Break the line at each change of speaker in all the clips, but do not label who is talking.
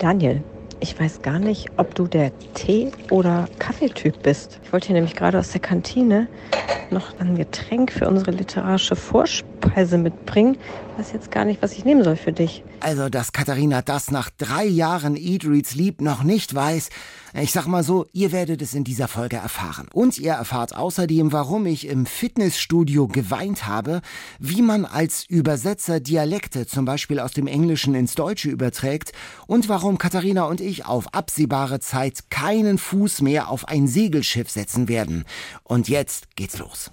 Daniel, ich weiß gar nicht, ob du der Tee- oder Kaffeetyp bist. Ich wollte hier nämlich gerade aus der Kantine noch ein Getränk für unsere literarische Vorspeise mitbringen. Ich weiß jetzt gar nicht, was ich nehmen soll für dich.
Also, dass Katharina das nach drei Jahren Eat Reads Lieb noch nicht weiß, ich sag mal so, ihr werdet es in dieser Folge erfahren. Und ihr erfahrt außerdem, warum ich im Fitnessstudio geweint habe, wie man als Übersetzer Dialekte zum Beispiel aus dem Englischen ins Deutsche überträgt und warum Katharina und ich auf absehbare Zeit keinen Fuß mehr auf ein Segelschiff setzen werden. Und jetzt geht's los.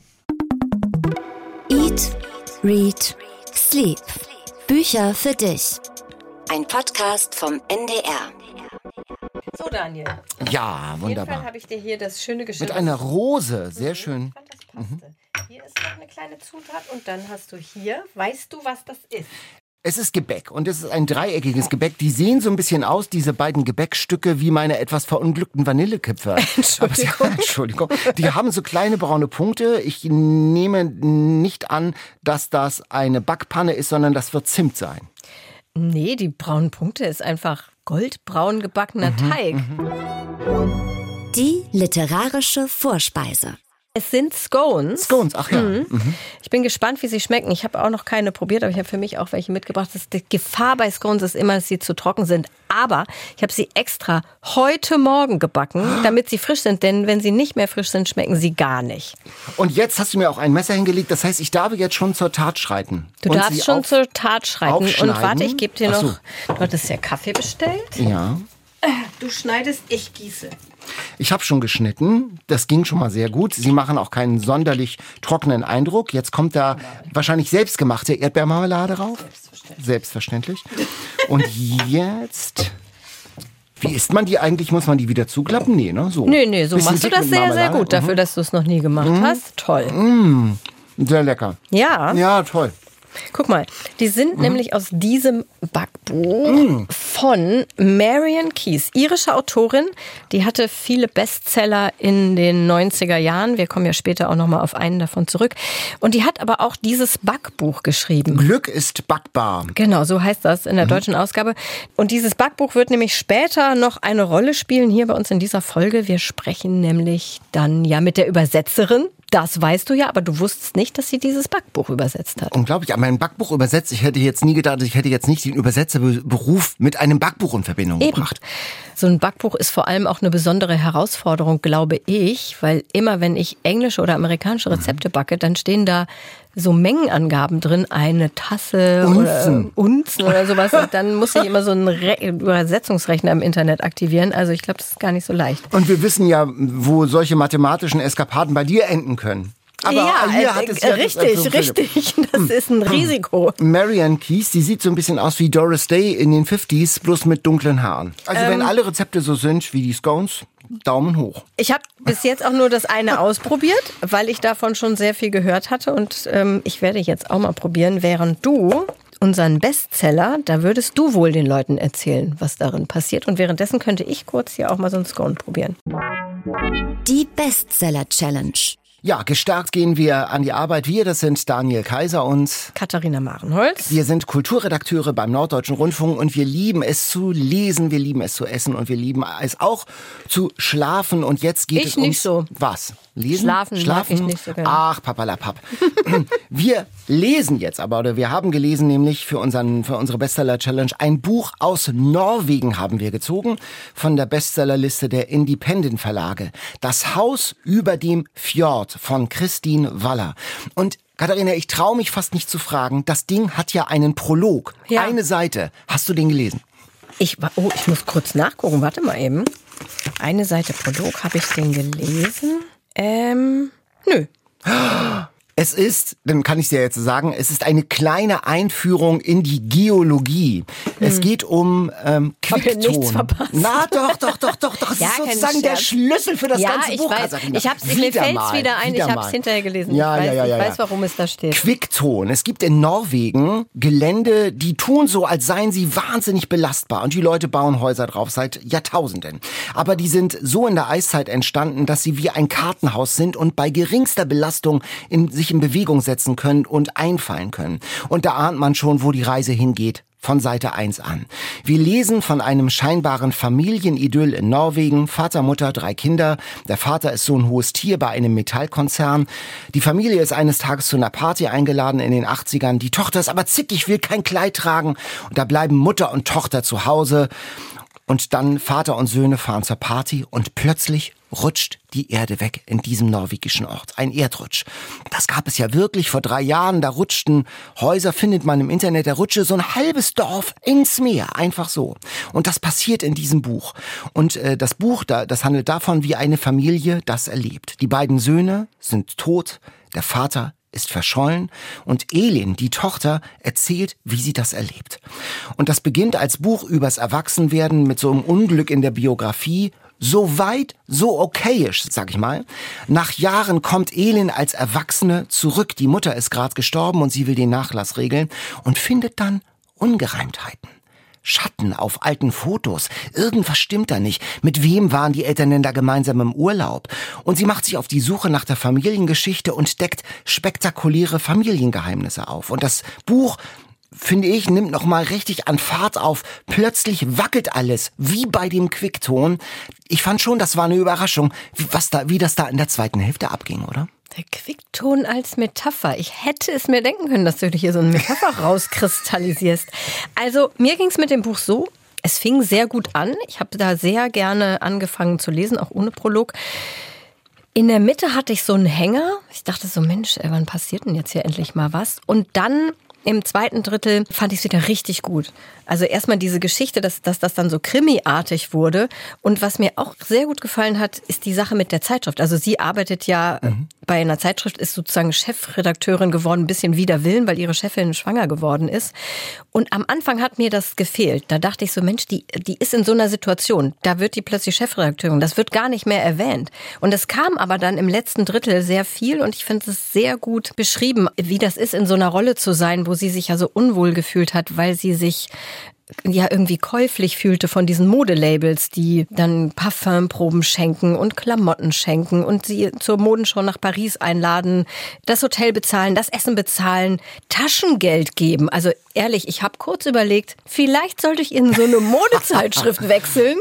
Eat, Read, Sleep. Bücher für dich. Ein Podcast vom NDR.
So, Daniel.
Ja,
Auf jeden Fall
wunderbar.
habe ich dir hier das schöne Geschirr.
Mit einer Rose, sehr schön.
Fand, das passte. Hier ist noch eine kleine Zutat und dann hast du hier, weißt du, was das ist?
Es ist Gebäck und es ist ein dreieckiges Gebäck. Die sehen so ein bisschen aus, diese beiden Gebäckstücke, wie meine etwas verunglückten Vanillekipferl. Entschuldigung. Aber sie, Entschuldigung. Die haben so kleine braune Punkte. Ich nehme nicht an, dass das eine Backpanne ist, sondern das wird Zimt sein.
Nee, die braunen Punkte ist einfach goldbraun gebackener
Mhm,
Teig.
Die literarische Vorspeise.
Es sind Scones.
Scones, ach ja.
Mhm. Ich bin gespannt, wie sie schmecken. Ich habe auch noch keine probiert, aber ich habe für mich auch welche mitgebracht. Das, die Gefahr bei Scones ist immer, dass sie zu trocken sind. Aber ich habe sie extra heute Morgen gebacken, damit sie frisch sind. Denn wenn sie nicht mehr frisch sind, schmecken sie gar nicht.
Und jetzt hast du mir auch ein Messer hingelegt. Das heißt, ich darf jetzt schon zur Tat schreiten.
Du darfst schon
auf-
zur Tat schreiten. Und warte, ich gebe dir
Ach
noch.
so.
Du hattest ja Kaffee bestellt.
Ja.
Du schneidest, ich gieße.
Ich habe schon geschnitten. Das ging schon mal sehr gut. Sie machen auch keinen sonderlich trockenen Eindruck. Jetzt kommt da wahrscheinlich selbstgemachte Erdbeermarmelade rauf. Selbstverständlich. Und jetzt. Wie isst man die eigentlich? Muss man die wieder zuklappen? Nee, ne? So.
Nee, nee, so
Bisschen
machst du das sehr, sehr gut. Dafür, dass du es noch nie gemacht hast. Toll.
Mhm. Sehr lecker.
Ja.
Ja, toll.
Guck mal, die sind
Mhm.
nämlich aus diesem Backbuch von Marion Keyes, irische Autorin. Die hatte viele Bestseller in den 90er Jahren. Wir kommen ja später auch nochmal auf einen davon zurück. Und die hat aber auch dieses Backbuch geschrieben.
Glück ist backbar.
Genau, so heißt das in der deutschen Ausgabe. Und dieses Backbuch wird nämlich später noch eine Rolle spielen hier bei uns in dieser Folge. Wir sprechen nämlich dann ja mit der Übersetzerin. Das weißt du ja, aber du wusstest nicht, dass sie dieses Backbuch übersetzt hat.
Unglaublich, aber mein Backbuch übersetzt. Ich hätte jetzt nie gedacht, ich hätte jetzt nicht den Übersetzerberuf mit einem Backbuch in Verbindung
Eben.
gebracht.
So ein Backbuch ist vor allem auch eine besondere Herausforderung, glaube ich, weil immer wenn ich englische oder amerikanische Rezepte backe, dann stehen da so Mengenangaben drin, eine Tasse
Unzen.
oder Unzen oder sowas. Und dann muss ich immer so einen Re Übersetzungsrechner im Internet aktivieren. Also ich glaube, das ist gar nicht so leicht.
Und wir wissen ja, wo solche mathematischen Eskapaden bei dir enden können. Aber
ja,
hier
äh,
hat es
äh,
ja
richtig,
das-
richtig. Das ist ein Risiko.
Marianne Keys, die sieht so ein bisschen aus wie Doris Day in den 50s, bloß mit dunklen Haaren. Also
Ähm.
wenn alle Rezepte so sind wie die Scones, Daumen hoch.
Ich habe bis jetzt auch nur das eine ausprobiert, weil ich davon schon sehr viel gehört hatte. Und ähm, ich werde jetzt auch mal probieren, während du unseren Bestseller, da würdest du wohl den Leuten erzählen, was darin passiert. Und währenddessen könnte ich kurz hier auch mal so ein Scone probieren.
Die Bestseller Challenge.
Ja, gestärkt gehen wir an die Arbeit. Wir, das sind Daniel Kaiser und
Katharina Marenholz.
wir sind Kulturredakteure beim Norddeutschen Rundfunk und wir lieben es zu lesen, wir lieben es zu essen und wir lieben es auch zu schlafen. Und jetzt geht
Ich
es ums...
nicht so.
Was? Lesen?
Schlafen mag ich nicht so gerne.
Ach, papalapap. wir lesen jetzt aber, oder wir haben gelesen nämlich für, unseren, für unsere Bestseller-Challenge ein Buch aus Norwegen haben wir gezogen von der Bestsellerliste der Independent Verlage. Das Haus über dem Fjord von Christine Waller. Und Katharina, ich traue mich fast nicht zu fragen, das Ding hat ja einen Prolog.
Ja.
Eine Seite. Hast du den gelesen?
Ich, oh, ich muss kurz nachgucken. Warte mal eben. Eine Seite Prolog, habe ich den gelesen? Ähm, nö.
Es ist, dann kann ich dir jetzt sagen, es ist eine kleine Einführung in die Geologie. Es geht um ähm, Quickton. Na doch, doch, doch, doch, doch. Das
Ja,
ist sozusagen der. Schlüssel für das
ja,
ganze
ich
Buch.
weiß.
Katharina.
Ich hab's, mir
Wieder
fällt's
mal,
wieder ein. Ich
wieder
hab's
mal.
hinterher gelesen.
Ja,
ich weiß,
ja, ja, ja,
ich weiß, warum es da steht.
Quickton. Es gibt in Norwegen Gelände, die tun so, als seien sie wahnsinnig belastbar. Und die Leute bauen Häuser drauf seit Jahrtausenden. Aber die sind so in der Eiszeit entstanden, dass sie wie ein Kartenhaus sind und bei geringster Belastung in, sich in Bewegung setzen können und einfallen können. Und da ahnt man schon, wo die Reise hingeht. von Seite 1 an. Wir lesen von einem scheinbaren Familienidyll in Norwegen. Vater, Mutter, drei Kinder. Der Vater ist so ein hohes Tier bei einem Metallkonzern. Die Familie ist eines Tages zu einer Party eingeladen in den 80ern. Die Tochter ist aber zickig, will kein Kleid tragen. Und da bleiben Mutter und Tochter zu Hause. Und dann Vater und Söhne fahren zur Party und plötzlich rutscht die Erde weg in diesem norwegischen Ort. Ein Erdrutsch. Das gab es ja wirklich vor drei Jahren. Da rutschten Häuser, findet man im Internet, da rutschte so ein halbes Dorf ins Meer. Einfach so. Und das passiert in diesem Buch. Und äh, das Buch, da, das handelt davon, wie eine Familie das erlebt. Die beiden Söhne sind tot. Der Vater ist verschollen und Elin, die Tochter, erzählt, wie sie das erlebt. Und das beginnt als Buch übers Erwachsenwerden mit so einem Unglück in der Biografie. So weit, so okayisch, sag ich mal. Nach Jahren kommt Elin als Erwachsene zurück. Die Mutter ist gerade gestorben und sie will den Nachlass regeln und findet dann Ungereimtheiten. Schatten auf alten Fotos. Irgendwas stimmt da nicht. Mit wem waren die Eltern denn da gemeinsam im Urlaub? Und sie macht sich auf die Suche nach der Familiengeschichte und deckt spektakuläre Familiengeheimnisse auf. Und das Buch finde ich, nimmt noch mal richtig an Fahrt auf. Plötzlich wackelt alles, wie bei dem Quickton. Ich fand schon, das war eine Überraschung, wie, was da, wie das da in der zweiten Hälfte abging, oder?
Der Quickton als Metapher. Ich hätte es mir denken können, dass du hier so eine Metapher rauskristallisierst. Also mir ging es mit dem Buch so, es fing sehr gut an. Ich habe da sehr gerne angefangen zu lesen, auch ohne Prolog. In der Mitte hatte ich so einen Hänger. Ich dachte so, Mensch, wann passiert denn jetzt hier endlich mal was? Und dann im zweiten Drittel fand ich es wieder richtig gut. Also erstmal diese Geschichte, dass, dass das dann so krimiartig wurde. Und was mir auch sehr gut gefallen hat, ist die Sache mit der Zeitschrift. Also sie arbeitet ja mhm. Bei einer Zeitschrift, ist sozusagen Chefredakteurin geworden, ein bisschen wider Willen, weil ihre Chefin schwanger geworden ist. Und am Anfang hat mir das gefehlt. Da dachte ich so, Mensch, die, die ist in so einer Situation. Da wird die plötzlich Chefredakteurin. Das wird gar nicht mehr erwähnt. Und es kam aber dann im letzten Drittel sehr viel und ich finde es sehr gut beschrieben, wie das ist, in so einer Rolle zu sein, wo sie sich ja so unwohl gefühlt hat, weil sie sich ja irgendwie käuflich fühlte von diesen Modelabels, die dann Parfümproben schenken und Klamotten schenken und sie zur Modenschau nach Paris einladen, das Hotel bezahlen, das Essen bezahlen, Taschengeld geben. Also ehrlich, ich habe kurz überlegt, vielleicht sollte ich in so eine Modezeitschrift wechseln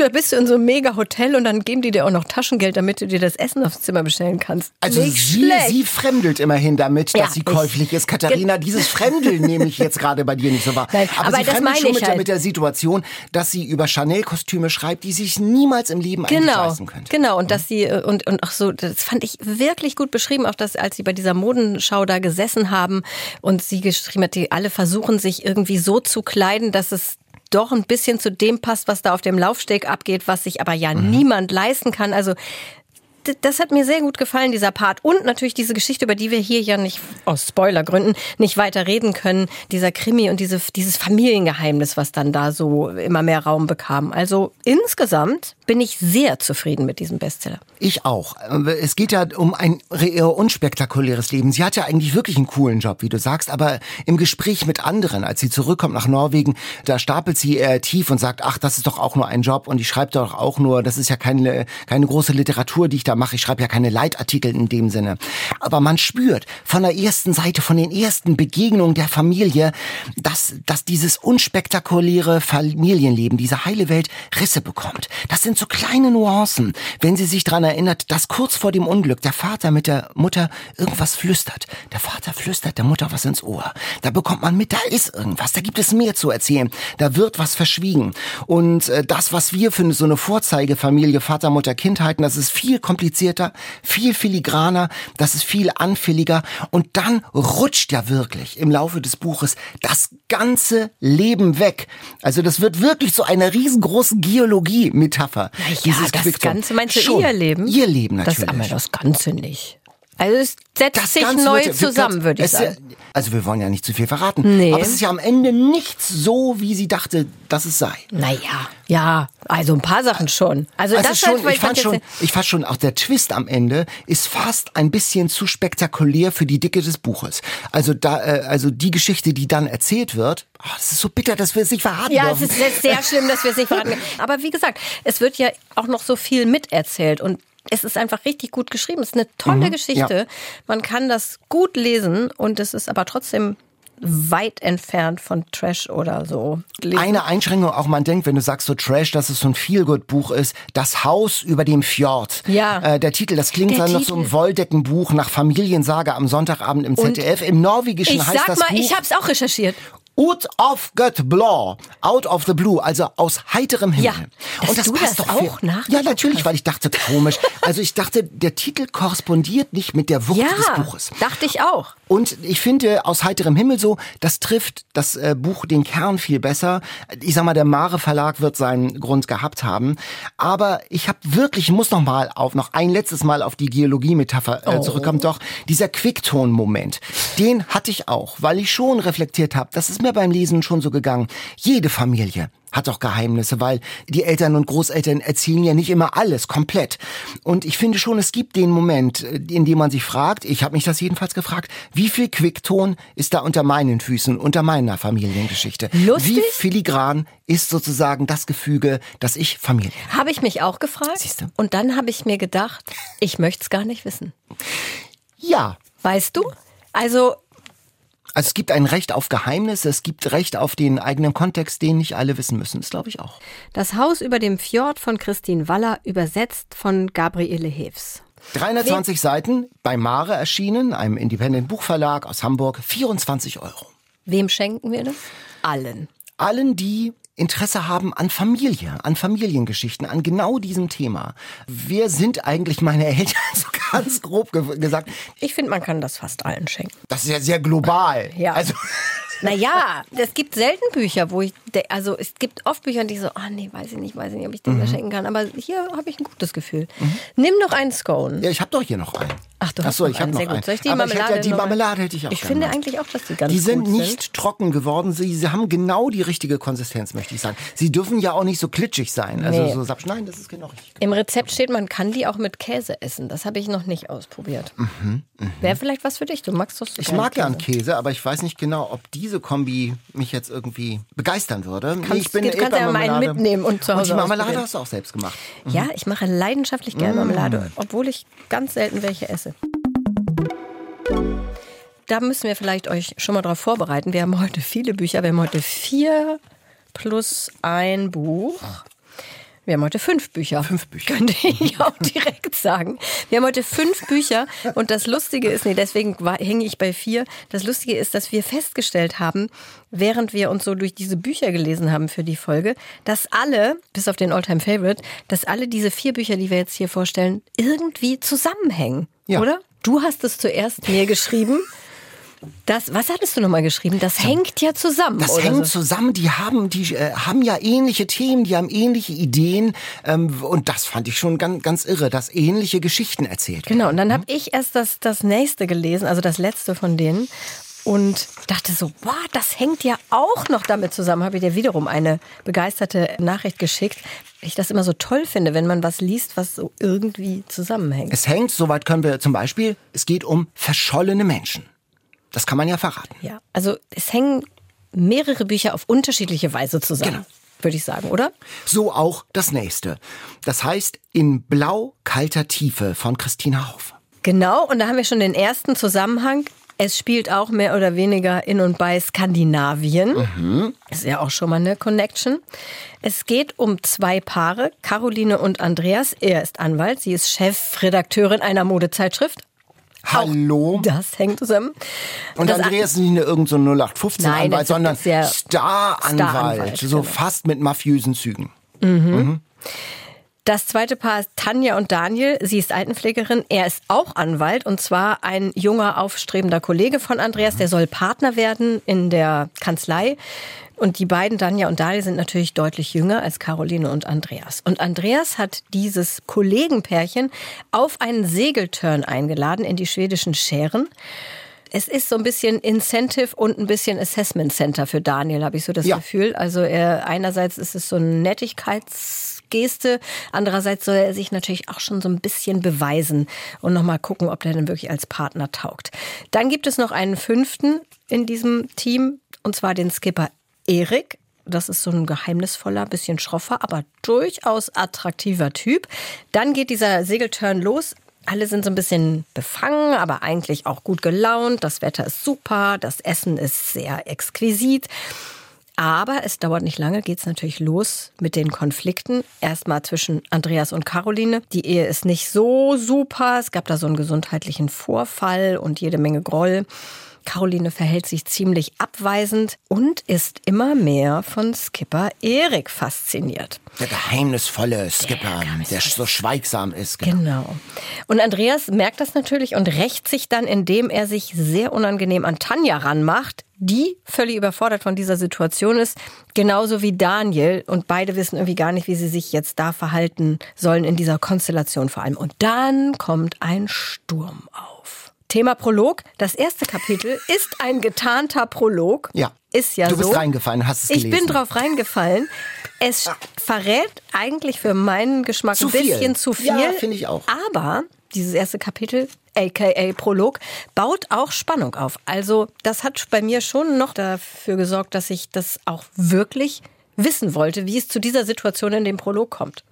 da bist du in so einem Mega-Hotel und dann geben die dir auch noch Taschengeld, damit du dir das Essen aufs Zimmer bestellen kannst.
Also Nicht sie, sie fremdelt immerhin damit, dass ja, sie käuflich ist. Katharina, dieses Fremdeln nehme ich jetzt gerade bei dir nicht so wahr. Nein, aber, aber sie fremdelt schon mit, halt. mit, der Situation, dass sie über Chanel-Kostüme schreibt, die sich niemals im Leben genau, eigentlich leisten könnte.
Genau, und mhm. dass sie, und, und auch so, das fand ich wirklich gut beschrieben, auch das, als sie bei dieser Modenschau da gesessen haben und sie geschrieben hat, die alle versuchen sich irgendwie so zu kleiden, dass es doch ein bisschen zu dem passt, was da auf dem Laufsteg abgeht, was sich aber ja mhm. niemand leisten kann. Also das hat mir sehr gut gefallen, dieser Part. Und natürlich diese Geschichte, über die wir hier ja nicht, aus Spoilergründen, nicht weiter reden können. Dieser Krimi und diese, dieses Familiengeheimnis, was dann da so immer mehr Raum bekam. Also insgesamt bin ich sehr zufrieden mit diesem Bestseller.
Ich auch. Es geht ja um ein eher unspektakuläres Leben. Sie hat ja eigentlich wirklich einen coolen Job, wie du sagst, aber im Gespräch mit anderen, als sie zurückkommt nach Norwegen, da stapelt sie eher tief und sagt, ach, das ist doch auch nur ein Job und ich schreibe doch auch nur, das ist ja keine, keine große Literatur, die ich da mache. Ich schreibe ja keine Leitartikel in dem Sinne. Aber man spürt von der ersten Seite, von den ersten Begegnungen der Familie, dass, dass dieses unspektakuläre Familienleben, diese heile Welt Risse bekommt. Das sind so kleine Nuancen, wenn sie sich daran erinnert, dass kurz vor dem Unglück der Vater mit der Mutter irgendwas flüstert. Der Vater flüstert der Mutter was ins Ohr. Da bekommt man mit, da ist irgendwas, da gibt es mehr zu erzählen. Da wird was verschwiegen. Und äh, das, was wir für so eine Vorzeigefamilie, Vater, Mutter, Kind halten, das ist viel komplizierter, viel filigraner, das ist viel anfälliger. Und dann rutscht ja wirklich im Laufe des Buches das ganze Leben weg. Also das wird wirklich so eine riesengroße Geologie-Metapher.
Ja, das Quickton. Ganze meinst du Schon. ihr Leben?
Ihr Leben
natürlich. Das, aber das Ganze nicht. Also es setzt das sich Ganze neu wird, zusammen, würde ich sagen.
also wir wollen ja nicht zu viel verraten. Nee. Aber es ist ja am Ende nicht so, wie sie dachte, dass es sei.
Naja, ja, also ein paar Sachen schon. Also, also das
schon, halt, ich, fand schon, ich fand schon, auch der Twist am Ende ist fast ein bisschen zu spektakulär für die Dicke des Buches. Also da, äh, also die Geschichte, die dann erzählt wird, oh, ist so bitter, dass wir es nicht verraten
Ja, dürfen. es ist sehr schlimm, dass wir es nicht verraten. Aber wie gesagt, es wird ja auch noch so viel miterzählt und es ist einfach richtig gut geschrieben. Es ist eine tolle mhm, Geschichte. Ja. Man kann das gut lesen und es ist aber trotzdem weit entfernt von Trash oder so. Gelesen.
Eine Einschränkung auch, man denkt, wenn du sagst so Trash, dass es so ein Feelgood-Buch ist, Das Haus über dem Fjord.
Ja.
Äh, der Titel, das klingt dann noch so ein Wolldeckenbuch nach Familiensage am Sonntagabend im ZDF. Im Norwegischen
ich
heißt
sag
das
mal,
Buch
ich hab's auch recherchiert.
Out of Gut Blau, out of the blue, also aus heiterem Himmel.
Ja, dass du das auch
für-
nachgeguckt
Ja, natürlich, weil ich dachte, komisch. Also ich dachte, der Titel korrespondiert nicht mit der Wucht
Ja,
des Buches.
dachte ich auch.
Und ich finde, aus heiterem Himmel so, das trifft das äh, Buch den Kern viel besser. Ich sag mal, der Mare Verlag wird seinen Grund gehabt haben. Aber ich habe wirklich, ich muss noch mal auf, noch ein letztes Mal auf die Geologie-Metapher
Oh.
äh, zurückkommen. Doch, dieser Quickton-Moment, den hatte ich auch, weil ich schon reflektiert habe. Das ist mir beim Lesen schon so gegangen. Jede Familie hat auch Geheimnisse, weil die Eltern und Großeltern erzählen ja nicht immer alles komplett. Und ich finde schon, es gibt den Moment, äh, in dem man sich fragt, ich habe mich das jedenfalls gefragt, wie viel Quickton ist da unter meinen Füßen, unter meiner Familiengeschichte?
Lustig?
Wie filigran ist sozusagen das Gefüge, dass ich Familie habe?
Habe ich mich auch gefragt.
Siehste.
Und dann habe ich mir gedacht, ich möchte es gar nicht wissen.
Ja.
Weißt du? Also,
Also es gibt ein Recht auf Geheimnisse, es gibt Recht auf den eigenen Kontext, den nicht alle wissen müssen. Das glaube ich auch.
das Haus über dem Fjord von Christine Waller, übersetzt von Gabriele Heves.
320 Seiten, bei Mare erschienen, einem Independent Buchverlag aus Hamburg, 24 Euro.
Wem schenken wir das? Allen.
allen, die Interesse haben an Familie, an Familiengeschichten, an genau diesem Thema. Wer sind eigentlich meine Eltern? So ganz grob ge gesagt.
Ich finde, man kann das fast allen schenken.
Das ist ja sehr global.
Ja.
Also,
Naja, es gibt selten Bücher, wo ich, also es gibt oft Bücher, die so, ah nee, weiß ich nicht, weiß ich nicht, ob ich den da schenken kann. Aber hier habe ich ein gutes Gefühl. Nimm doch einen Scone.
ja, ich habe doch hier noch einen.
Ach, du hast
Ach so,
noch
ich habe noch
sehr gut.
einen.
Soll ich die
Aber ich hätte ja
Marmelade
die
noch
Marmelade hätte ich auch
Ich finde
mal.
eigentlich auch, dass die ganz
Die sind
gut
nicht
sind.
trocken geworden. Sie, sie haben genau die richtige Konsistenz, möchte ich sagen. Sie dürfen ja auch nicht so klitschig sein. Also
Nee.
so Sapsch. Nein, das ist genau richtig.
Im Rezept steht, man kann die auch mit Käse essen. Das habe ich noch nicht ausprobiert. Wäre vielleicht was für dich. Du magst doch so
Mhm, Ich mag gern
Käse.
Käse, aber ich weiß nicht genau, ob diese Kombi mich jetzt irgendwie begeistern würde.
Kannst- du kannst ja mal einen
Erdbeermarmelade.
mitnehmen und zu
Und
Hause
die Marmelade hast du auch selbst gemacht.
Ja, ich mache leidenschaftlich gerne
Mm.
Marmelade, obwohl ich ganz selten welche esse. Da müssen wir vielleicht euch schon mal drauf vorbereiten. Wir haben heute viele Bücher. Wir haben heute vier plus ein Buch. Wir haben heute fünf Bücher.
Fünf Bücher.
Könnte ich auch direkt sagen. Wir haben heute fünf Bücher und das Lustige ist, nee, deswegen hänge ich bei vier. Das Lustige ist, dass wir festgestellt haben, während wir uns so durch diese Bücher gelesen haben für die Folge, dass alle, bis auf den Alltime Favorite, dass alle diese vier Bücher, die wir jetzt hier vorstellen, irgendwie zusammenhängen.
Ja.
Oder? Du hast es zuerst mir geschrieben. Das, was hattest du nochmal geschrieben? Das hängt ja zusammen.
Das hängt
so.
zusammen, die haben, die äh, haben ja ähnliche Themen, die haben ähnliche Ideen ähm, und das fand ich schon ganz, ganz irre, dass ähnliche Geschichten erzählt werden.
Genau, und dann habe ich erst das, das nächste gelesen, also das letzte von denen. Und dachte so, wow, das hängt ja auch noch damit zusammen. Habe ich dir wiederum eine begeisterte Nachricht geschickt. Ich das immer so toll finde, wenn man was liest, was so irgendwie zusammenhängt.
Es hängt, soweit können wir zum Beispiel, es geht um verschollene Menschen. Das kann man ja verraten.
Ja, also es hängen mehrere Bücher auf unterschiedliche Weise zusammen,
Genau.
würde ich sagen, oder?
So auch das nächste. Das heißt In blau kalter Tiefe von Christina Haufe.
Genau, und da haben wir schon den ersten Zusammenhang. Es spielt auch mehr oder weniger in und bei Skandinavien. Ist ja auch schon mal eine Connection. Es geht um zwei Paare, Caroline und Andreas. Er ist Anwalt, sie ist Chefredakteurin einer Modezeitschrift.
Hallo.
Das hängt zusammen.
Und
das
Andreas ist nicht nur irgendein so 0815
Nein,
Anwalt,
das
sondern
ist ja
Star-Anwalt.
Star-Anwalt,
so
genau.
fast mit mafiösen Zügen.
Das zweite Paar ist Tanja und Daniel. Sie ist Altenpflegerin. Er ist auch Anwalt und zwar ein junger, aufstrebender Kollege von Andreas. Der soll Partner werden in der Kanzlei. Und die beiden, Tanja und Daniel, sind natürlich deutlich jünger als Caroline und Andreas. Und Andreas hat dieses Kollegenpärchen auf einen Segelturn eingeladen in die schwedischen Schären. Es ist so ein bisschen Incentive und ein bisschen Assessment Center für Daniel, habe ich so das
Ja.
Gefühl. Also er, einerseits ist es so eine Nettigkeitsgeste, andererseits soll er sich natürlich auch schon so ein bisschen beweisen und nochmal gucken, ob der dann wirklich als Partner taugt. Dann gibt es noch einen fünften in diesem Team, und zwar den Skipper Erik. Das ist so ein geheimnisvoller, bisschen schroffer, aber durchaus attraktiver Typ. Dann geht dieser Segelturn los. Alle sind so ein bisschen befangen, aber eigentlich auch gut gelaunt. Das Wetter ist super, das Essen ist sehr exquisit. Aber es dauert nicht lange, geht es natürlich los mit den Konflikten. Erstmal zwischen Andreas und Caroline. Die Ehe ist nicht so super. Es gab da so einen gesundheitlichen Vorfall und jede Menge Groll. Caroline verhält sich ziemlich abweisend und ist immer mehr von Skipper Erik fasziniert.
Der geheimnisvolle Skipper, der, der so schweigsam ist.
Genau. genau. Und Andreas merkt das natürlich und rächt sich dann, indem er sich sehr unangenehm an Tanja ranmacht, die völlig überfordert von dieser Situation ist, genauso wie Daniel. Und beide wissen irgendwie gar nicht, wie sie sich jetzt da verhalten sollen in dieser Konstellation vor allem. Und dann kommt ein Sturm auf. Thema Prolog. Das erste Kapitel ist ein getarnter Prolog.
Ja.
Ist ja
du bist
so.
reingefallen, hast es gelesen.
Ich bin drauf reingefallen. Es verrät eigentlich für meinen Geschmack
zu
ein bisschen
viel.
zu viel.
Ja, finde ich auch.
Aber dieses erste Kapitel, aka Prolog, baut auch Spannung auf. Also das hat bei mir schon noch dafür gesorgt, dass ich das auch wirklich wissen wollte, wie es zu dieser Situation in dem Prolog kommt.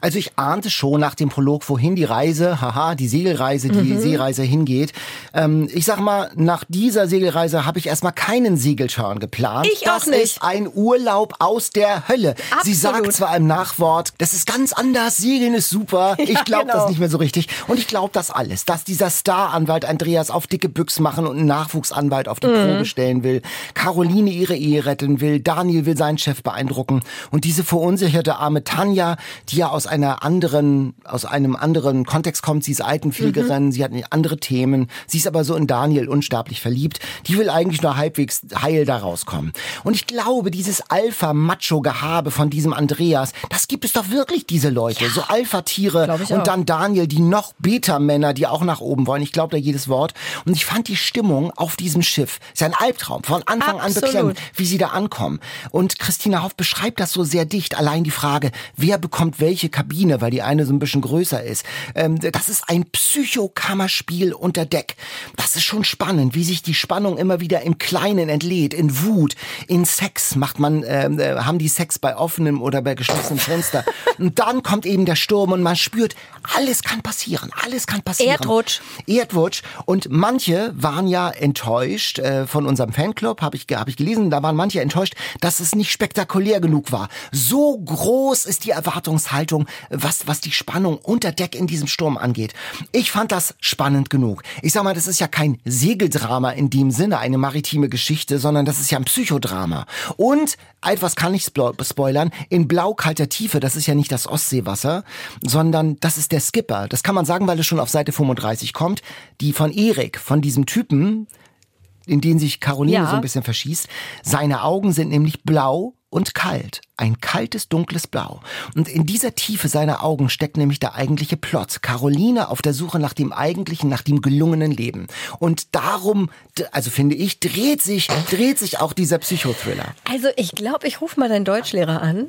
Also ich ahnte schon nach dem Prolog, wohin die Reise, haha, die Segelreise, die mhm. Seereise hingeht. Ähm, ich sag mal, nach dieser Segelreise habe ich erstmal keinen Segelschauern geplant.
Ich auch
das
nicht.
ist ein Urlaub aus der Hölle.
Absolut.
Sie sagt zwar im Nachwort, das ist ganz anders, Segeln ist super. Ich
Ja,
glaube
genau.
das nicht mehr so richtig. Und ich glaube das alles, dass dieser Staranwalt Andreas auf dicke Büchs machen und einen Nachwuchsanwalt auf die
Mhm.
Probe stellen will. Caroline ihre Ehe retten will. Daniel will seinen Chef beeindrucken. Und diese verunsicherte arme Tanja, die ja aus einer anderen, aus einem anderen Kontext kommt. Sie ist Altenpflegerin, sie hat andere Themen. Sie ist aber so in Daniel unsterblich verliebt. Die will eigentlich nur halbwegs heil da rauskommen. Und ich glaube, dieses Alpha-Macho-Gehabe von diesem Andreas, das gibt es doch wirklich, diese Leute. So Alpha-Tiere und
auch.
dann Daniel, die noch Beta-Männer, die auch nach oben wollen. Ich glaube da jedes Wort. Und ich fand die Stimmung auf diesem Schiff, ist ja ein Albtraum, von Anfang an
Absolut.
beklemmend, wie sie da ankommen. Und Christina Hoff beschreibt das so sehr dicht. Allein die Frage, wer bekommt welche Kabine, weil die eine so ein bisschen größer ist. Ähm, das ist ein Psychokammerspiel unter Deck. Das ist schon spannend, wie sich die Spannung immer wieder im Kleinen entlädt, in Wut, in Sex macht man, ähm, äh, haben die Sex bei offenem oder bei geschlossenem Fenster. Und dann kommt eben der Sturm und man spürt, alles kann passieren, alles kann passieren.
Erdrutsch.
Erdrutsch. Und manche waren ja enttäuscht äh, von unserem Fanclub, habe ich, hab ich gelesen, da waren manche enttäuscht, dass es nicht spektakulär genug war. So groß ist die Erwartungshaltung, was, was die Spannung unter Deck in diesem Sturm angeht. Ich fand das spannend genug. Ich sag mal, das ist ja kein Segeldrama in dem Sinne, eine maritime Geschichte, sondern das ist ja ein Psychodrama. Und etwas kann ich spo- spoilern, in blau-kalter Tiefe, das ist ja nicht das Ostseewasser, sondern das ist der Skipper. Das kann man sagen, weil es schon auf Seite 35 kommt. Die von Erik, von diesem Typen, in den sich Caroline
Ja.
so ein bisschen verschießt. Seine Augen sind nämlich blau und kalt. Ein kaltes, dunkles Blau. Und in dieser Tiefe seiner Augen steckt nämlich der eigentliche Plot. Caroline auf der Suche nach dem eigentlichen, nach dem gelungenen Leben. Und darum, also finde ich, dreht sich, dreht sich auch dieser Psychothriller.
Also ich glaube, ich rufe mal deinen Deutschlehrer an.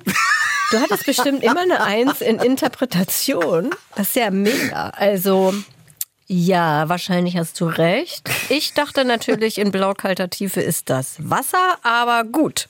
Du hattest bestimmt immer eine Eins in Interpretation. Das ist ja mega. Also ja, wahrscheinlich hast du recht. Ich dachte natürlich, in blaukalter Tiefe ist das Wasser, aber gut.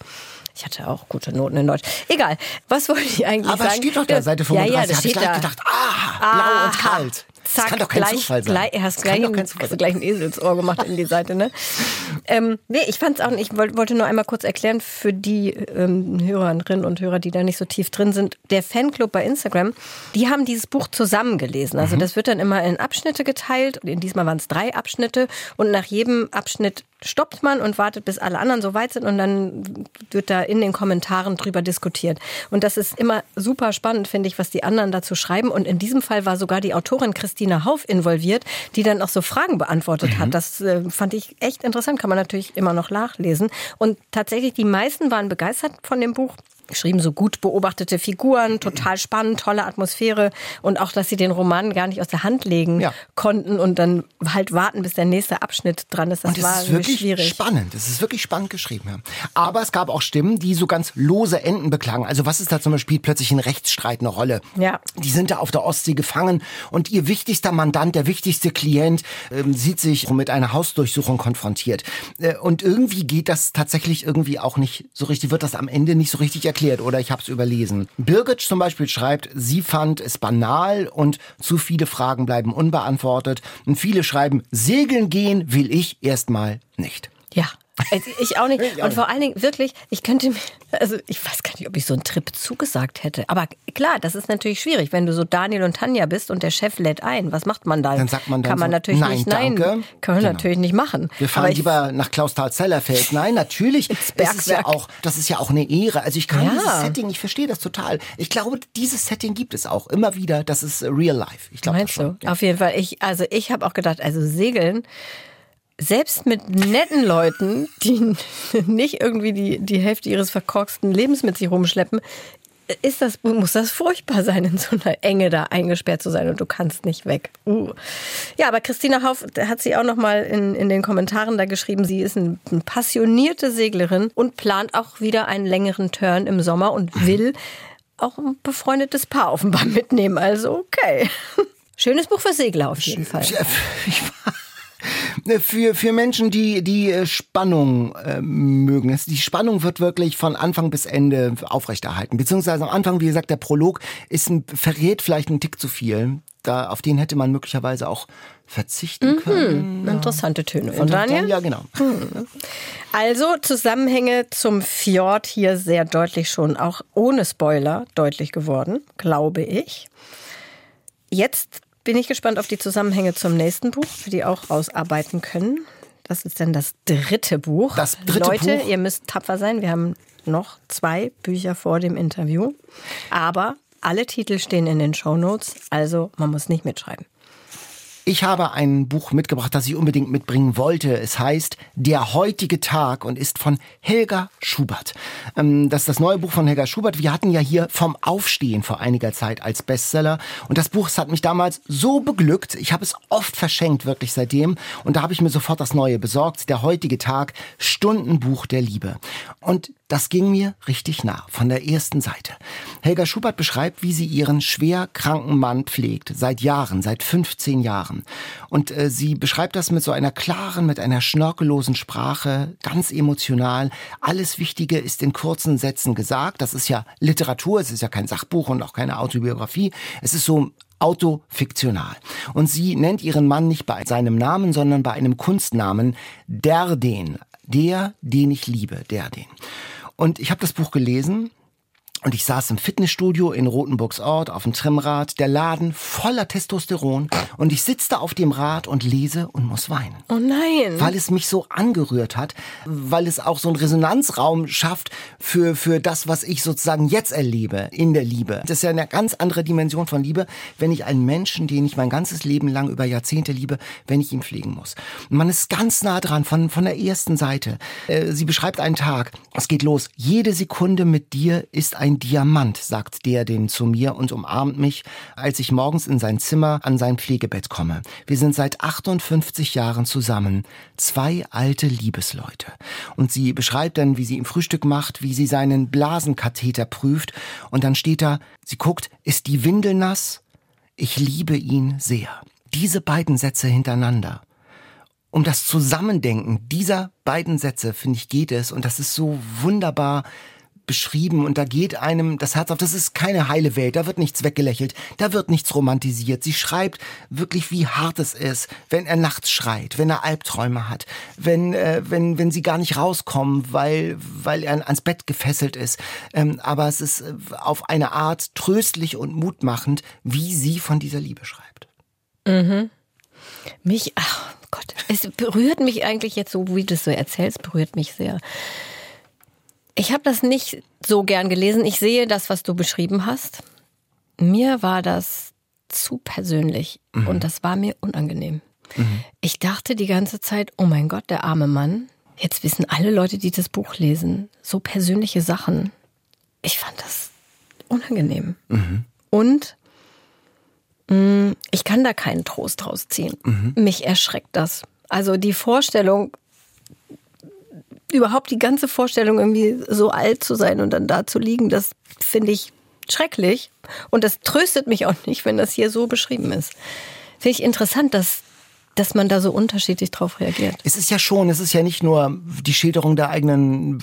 Ich hatte auch gute Noten in Deutsch. Egal. Was wollte ich eigentlich
Aber
sagen?
steht doch da, Seite
Ja,
35.
ja, das
habe ich gleich
da.
gedacht, ah, blau und kalt.
Zack,
das kann doch kein
gleich,
Zufall sein.
Gleich, hast gleich, ein,
kein Zufall
hast gleich ein Eselsohr gemacht in die Seite, ne? ähm, nee, ich fand's auch nicht. Ich wollt- wollte nur einmal kurz erklären für die ähm, Hörerinnen und Hörer, die da nicht so tief drin sind. Der Fanclub bei Instagram, die haben dieses Buch zusammengelesen. Also das wird dann immer in Abschnitte geteilt. Und in diesmal waren es drei Abschnitte. Und nach jedem Abschnitt stoppt man und wartet, bis alle anderen so weit sind und dann wird da in den Kommentaren drüber diskutiert. Und das ist immer super spannend, finde ich, was die anderen dazu schreiben. Und in diesem Fall war sogar die Autorin Christina Hauf involviert, die dann auch so Fragen beantwortet hat. Das äh, fand ich echt interessant, kann man natürlich immer noch nachlesen. Und tatsächlich, die meisten waren begeistert von dem Buch. Geschrieben so gut beobachtete Figuren, total spannend, tolle Atmosphäre und auch, dass sie den Roman gar nicht aus der Hand legen
Ja.
konnten und dann halt warten, bis der nächste Abschnitt dran ist. Das
Und es
war
ist wirklich
schwierig.
spannend. Es ist wirklich spannend geschrieben. Ja. Aber es gab auch Stimmen, die so ganz lose Enden beklagen. Also was ist da zum Beispiel plötzlich in Rechtsstreit eine Rolle?
Ja.
Die sind da auf der Ostsee gefangen und ihr wichtigster Mandant, der wichtigste Klient, ähm, sieht sich mit einer Hausdurchsuchung konfrontiert. Äh, und irgendwie geht das tatsächlich irgendwie auch nicht so richtig, wird das am Ende nicht so richtig erklärt. Erklärt oder ich habe es überlesen. Birgit zum Beispiel schreibt, sie fand es banal und zu viele Fragen bleiben unbeantwortet. Und viele schreiben, segeln gehen will ich erstmal nicht.
Ja, ich auch nicht. Und vor allen Dingen wirklich, ich könnte mir, also ich weiß gar nicht, ob ich so einen Trip zugesagt hätte. Aber klar, das ist natürlich schwierig, wenn du so Daniel und Tanja bist und der Chef lädt ein. Was macht man dann?
Dann sagt man dann
Kann man
so,
natürlich
nein,
nicht, nein,
danke.
kann man
Genau.
natürlich nicht machen.
Wir fahren
ich-
lieber nach Klausthal-Zellerfeld. Nein, natürlich. Es ist ja auch, das ist ja auch eine Ehre. Also ich kann
Ja.
dieses Setting, ich verstehe das total. Ich glaube, dieses Setting gibt es auch immer wieder. Das ist äh, real life. Ich glaube das
Meinst
schon.
du? Auf jeden Fall. Ich, also ich habe auch gedacht, also Segeln, selbst mit netten Leuten, die nicht irgendwie die, die Hälfte ihres verkorksten Lebens mit sich rumschleppen, ist das, muss das furchtbar sein, in so einer Enge da eingesperrt zu sein und du kannst nicht weg. Uh. Ja, aber Christina Hauf hat sie auch noch mal in, in den Kommentaren da geschrieben, sie ist ein, eine passionierte Seglerin und plant auch wieder einen längeren Turn im Sommer und will auch ein befreundetes Paar offenbar mitnehmen. Also okay. Schönes Buch für Segler auf jeden Fall.
Ich war- Für, für Menschen, die die äh, Spannung äh, mögen. Die Spannung wird wirklich von Anfang bis Ende aufrechterhalten. Beziehungsweise am Anfang, wie gesagt, der Prolog ist ein, verrät vielleicht einen Tick zu viel. Da, auf den hätte man möglicherweise auch verzichten können.
Interessante Töne von Daniel.
Ja, genau.
Also Zusammenhänge zum Fjord hier sehr deutlich schon, auch ohne Spoiler deutlich geworden, glaube ich. Jetzt bin ich gespannt auf die Zusammenhänge zum nächsten Buch, für die auch rausarbeiten können. Das ist dann das dritte Buch.
Das dritte
Leute,
Buch.
ihr müsst tapfer sein. Wir haben noch zwei Bücher vor dem Interview. Aber alle Titel stehen in den Shownotes, also man muss nicht mitschreiben.
Ich habe ein Buch mitgebracht, das ich unbedingt mitbringen wollte. Es heißt Der heutige Tag und ist von Helga Schubert. Ähm, Das ist das neue Buch von Helga Schubert. Wir hatten ja hier vom Aufstehen vor einiger Zeit als Bestseller. Und das Buch das hat mich damals so beglückt. Ich habe es oft verschenkt, wirklich seitdem. Und da habe ich mir sofort das Neue besorgt. Der heutige Tag, Stundenbuch der Liebe. Und das ging mir richtig nah, von der ersten Seite. Helga Schubert beschreibt, wie sie ihren schwer kranken Mann pflegt, seit Jahren, seit 15 Jahren. Und äh, sie beschreibt das mit so einer klaren, mit einer schnörkellosen Sprache, ganz emotional. Alles Wichtige ist in kurzen Sätzen gesagt. Das ist ja Literatur, es ist ja kein Sachbuch und auch keine Autobiografie. Es ist so autofiktional. Und sie nennt ihren Mann nicht bei seinem Namen, sondern bei einem Kunstnamen, Derden. Der, den ich liebe, Derden. Und ich habe das Buch gelesen und ich saß im Fitnessstudio in Rothenburgs Ort auf dem Trimmrad, der Laden voller Testosteron und ich sitze auf dem Rad und lese und muss weinen.
Oh nein.
Weil es mich so angerührt hat, weil es auch so einen Resonanzraum schafft für, für das, was ich sozusagen jetzt erlebe in der Liebe. Das ist ja eine ganz andere Dimension von Liebe, wenn ich einen Menschen, den ich mein ganzes Leben lang über Jahrzehnte liebe, wenn ich ihn pflegen muss. Und man ist ganz nah dran, von, von der ersten Seite. Äh, Sie beschreibt einen Tag. Es geht los. Jede Sekunde mit dir ist ein Diamant, sagt der den zu mir und umarmt mich, als ich morgens in sein Zimmer an sein Pflegebett komme. Wir sind seit 58 Jahren zusammen. Zwei alte Liebesleute. Und sie beschreibt dann, wie sie im Frühstück macht, wie sie seinen Blasenkatheter prüft. Und dann steht da, sie guckt, ist die Windel nass? Ich liebe ihn sehr. Diese beiden Sätze hintereinander um das Zusammendenken dieser beiden Sätze, finde ich, geht es. Und das ist so wunderbar beschrieben und da geht einem das Herz auf. Das ist keine heile Welt, da wird nichts weggelächelt, da wird nichts romantisiert. Sie schreibt wirklich, wie hart es ist, wenn er nachts schreit, wenn er Albträume hat, wenn, äh, wenn, wenn sie gar nicht rauskommen, weil, weil er ans Bett gefesselt ist. Ähm, aber es ist äh, auf eine Art tröstlich und mutmachend, wie sie von dieser Liebe schreibt.
Mich, ach Gott, es berührt mich eigentlich jetzt so, wie du das so erzählst, berührt mich sehr. Ich habe das nicht so gern gelesen. Ich sehe das, was du beschrieben hast. Mir war das zu persönlich und das war mir unangenehm. Ich dachte die ganze Zeit, oh mein Gott, der arme Mann. Jetzt wissen alle Leute, die das Buch lesen, so persönliche Sachen. Ich fand das unangenehm. Und mh, ich kann da keinen Trost draus ziehen. Mich erschreckt das. Also die Vorstellung, überhaupt die ganze Vorstellung, irgendwie so alt zu sein und dann da zu liegen, das finde ich schrecklich. Und das tröstet mich auch nicht, wenn das hier so beschrieben ist. Finde ich interessant, dass dass man da so unterschiedlich drauf reagiert.
Es ist ja schon, es ist ja nicht nur die Schilderung der eigenen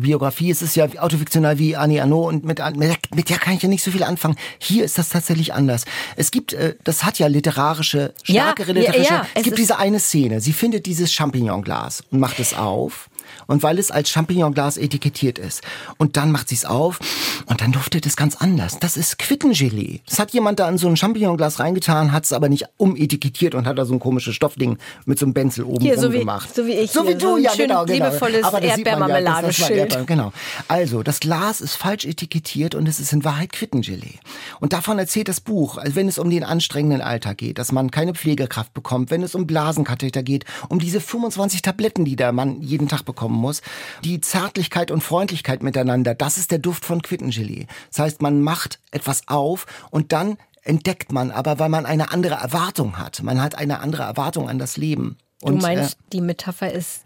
Biografie, es ist ja autofiktional wie Annie Arnaud und mit, mit, mit der kann ich ja nicht so viel anfangen. Hier ist das tatsächlich anders. Es gibt, äh, das hat ja literarische, stärkere
Ja, ja,
literarische,
ja,
es
es
gibt diese eine Szene, sie findet dieses Champignonglas und macht es auf. Und weil es als Champignonglas etikettiert ist. Und dann macht sie es auf und dann duftet es ganz anders. Das ist Quittengelee. Das hat jemand da in so ein Champignonglas reingetan, hat es aber nicht umetikettiert und hat da so ein komisches Stoffding mit so einem Benzel oben
Hier, so wie-
gemacht.
so wie ich
So wie du,
so ein
ja,
schön
genau, genau.
liebevolles
Aber das ja. Erdbeer- Genau. Also, das Glas ist falsch etikettiert und es ist in Wahrheit Quittengelee. Und davon erzählt das Buch, also wenn es um den anstrengenden Alltag geht, dass man keine Pflegekraft bekommt, wenn es um Blasenkatheter geht, um diese 25 Tabletten, die der Mann jeden Tag bekommen muss, die Zärtlichkeit und Freundlichkeit miteinander, das ist der Duft von Quittengelee. Das heißt, man macht etwas auf und dann entdeckt man aber, weil man eine andere Erwartung hat. Man hat eine andere Erwartung an das Leben.
Du
Und,
meinst,
äh,
die Metapher ist,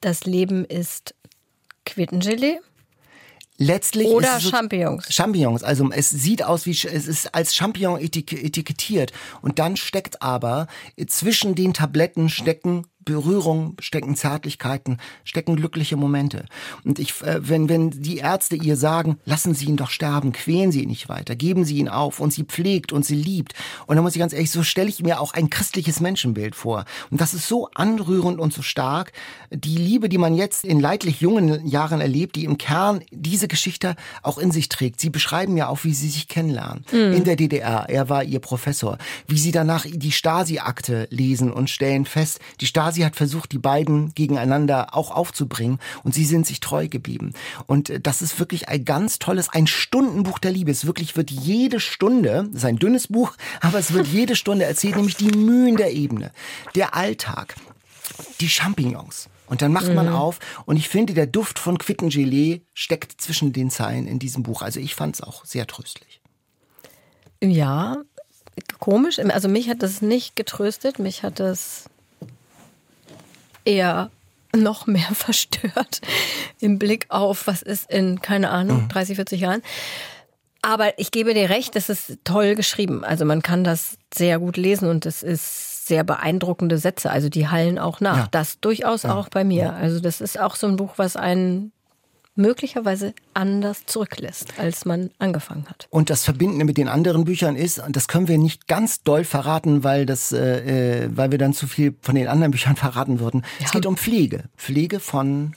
das Leben ist Quittengelee
letztlich
oder
ist es so-
Champignons?
Champignons, also es sieht aus wie, es ist als Champignon etik etikettiert. Und dann steckt aber, zwischen den Tabletten stecken Berührung, stecken Zärtlichkeiten, stecken glückliche Momente. Und ich, äh, wenn, wenn die Ärzte ihr sagen, lassen Sie ihn doch sterben, quälen Sie ihn nicht weiter, geben Sie ihn auf und sie pflegt und sie liebt. Und dann muss ich ganz ehrlich, so stelle ich mir auch ein christliches Menschenbild vor. Und das ist so anrührend und so stark. Die Liebe, die man jetzt in leidlich jungen Jahren erlebt, die im Kern diese Geschichte auch in sich trägt. Sie beschreiben ja auch, wie sie sich kennenlernen. In der DDR. Er war ihr Professor. Wie sie danach die Stasi-Akte lesen und stellen fest, die Stasi hat versucht, die beiden gegeneinander auch aufzubringen und sie sind sich treu geblieben. Und äh, das ist wirklich ein ganz tolles, ein Stundenbuch der Liebe. Es wirklich wird jede Stunde, es ist ein dünnes Buch, aber es wird jede Stunde erzählt, nämlich die Mühen der Ebene, der Alltag, die Champignons. Und dann macht man auf und ich finde, der Duft von Quittengelee steckt zwischen den Zeilen in diesem Buch. Also ich fand es auch sehr tröstlich.
Ja, komisch. Also mich hat das nicht getröstet. Mich hat das eher noch mehr verstört im Blick auf, was ist in, keine Ahnung, 30, 40 Jahren. Aber ich gebe dir recht, es ist toll geschrieben. Also man kann das sehr gut lesen und es ist sehr beeindruckende Sätze. Also die hallen auch nach.
Ja.
Das durchaus auch bei mir. Also das ist auch so ein Buch, was einen möglicherweise anders zurücklässt, als man angefangen hat.
Und das Verbindende mit den anderen Büchern ist, und das können wir nicht ganz doll verraten, weil das, äh, äh, weil wir dann zu viel von den anderen Büchern verraten würden. Es geht um Pflege, Pflege von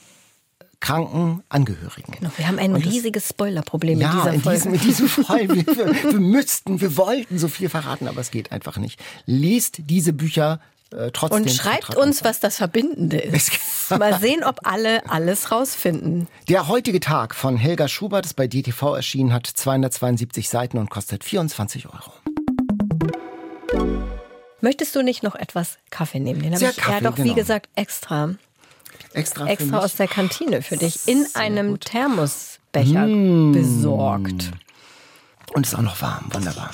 kranken Angehörigen.
Genau, wir haben ein
das-
riesiges Spoilerproblem
Ja,
in dieser Folge.
diesem, in diesem Fall. Wir, wir, wir müssten, wir wollten so viel verraten, aber es geht einfach nicht. Lest diese Bücher äh, trotzdem.
Und schreibt uns, was das Verbindende ist. Mal sehen, ob alle alles rausfinden.
Der heutige Tag von Helga Schubert ist bei DTV erschienen, hat 272 Seiten und kostet 24 Euro.
Möchtest du nicht noch etwas Kaffee nehmen? Den habe ich ja
Kaffee,
doch, wie
genau.
gesagt, extra,
Extra,
extra aus der Kantine für dich in einem Thermosbecher besorgt.
Und ist auch noch warm, wunderbar.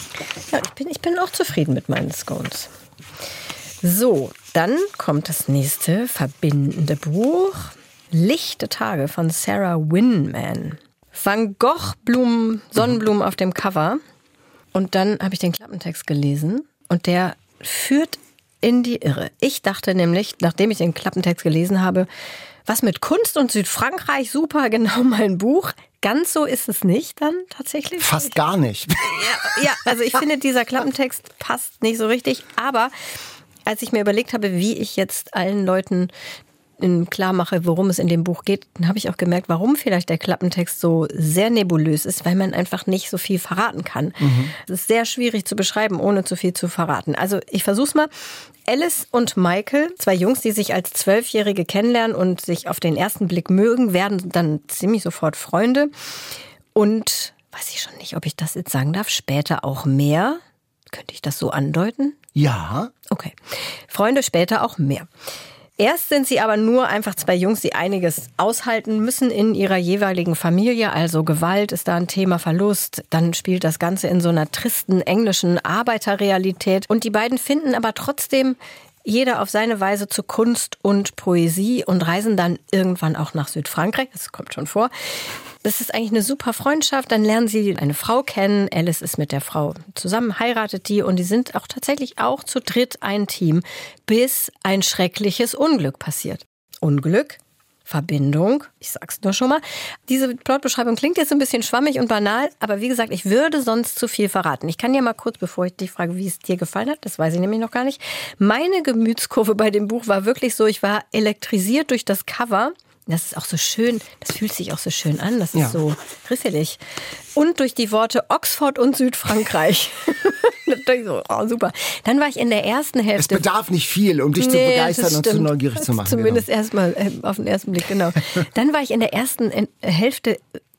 Ja, ich bin, ich bin auch zufrieden mit meinen Scones. So, dann kommt das nächste verbindende Buch. Lichte Tage von Sarah Winman. Van Gogh Blumen, Sonnenblumen auf dem Cover. Und dann habe ich den Klappentext gelesen und der führt in die Irre. Ich dachte nämlich, nachdem ich den Klappentext gelesen habe, was mit Kunst und Südfrankreich, super, genau mein Buch. Ganz so ist es nicht dann tatsächlich.
Fast gar nicht.
Ja, also ich finde, dieser Klappentext passt nicht so richtig. Aber als ich mir überlegt habe, wie ich jetzt allen Leuten ähm, klar mache, worum es in dem Buch geht, dann habe ich auch gemerkt, warum vielleicht der Klappentext so sehr nebulös ist, weil man einfach nicht so viel verraten kann. Es ist sehr schwierig zu beschreiben, ohne zu viel zu verraten. Also ich versuch's mal. Alice und Michael, zwei Jungs, die sich als Zwölfjährige kennenlernen und sich auf den ersten Blick mögen, werden dann ziemlich sofort Freunde. Und weiß ich schon nicht, ob ich das jetzt sagen darf, später auch mehr. Könnte ich das so andeuten?
Ja,
Okay. Freunde später auch mehr. Erst sind sie aber nur einfach zwei Jungs, die einiges aushalten müssen in ihrer jeweiligen Familie. Also Gewalt ist da ein Thema, Verlust. Dann spielt das Ganze in so einer tristen englischen Arbeiterrealität. Und die beiden finden aber trotzdem jeder auf seine Weise zu Kunst und Poesie und reisen dann irgendwann auch nach Südfrankreich. Das kommt schon vor. Das ist eigentlich eine super Freundschaft. Dann lernen sie eine Frau kennen. Alice ist mit der Frau zusammen, heiratet die und die sind auch tatsächlich auch zu dritt ein Team, bis ein schreckliches Unglück passiert. Unglück, Verbindung. Ich sag's nur schon mal. Diese Plotbeschreibung klingt jetzt ein bisschen schwammig und banal, aber wie gesagt, ich würde sonst zu viel verraten. Ich kann dir mal kurz, bevor ich dich frage, wie es dir gefallen hat, das weiß ich nämlich noch gar nicht. Meine Gemütskurve bei dem Buch war wirklich so, ich war elektrisiert durch das Cover. Das ist auch so schön, das fühlt sich auch so schön an, das ist ja. so risselig. Und durch die Worte Oxford und Südfrankreich. so, oh, super. Dann war ich in der ersten Hälfte.
Es bedarf nicht viel, um dich nee, zu begeistern und zu neugierig zu machen.
Zumindest genau. erstmal äh, auf den ersten Blick, genau. Dann war ich in der ersten Hälfte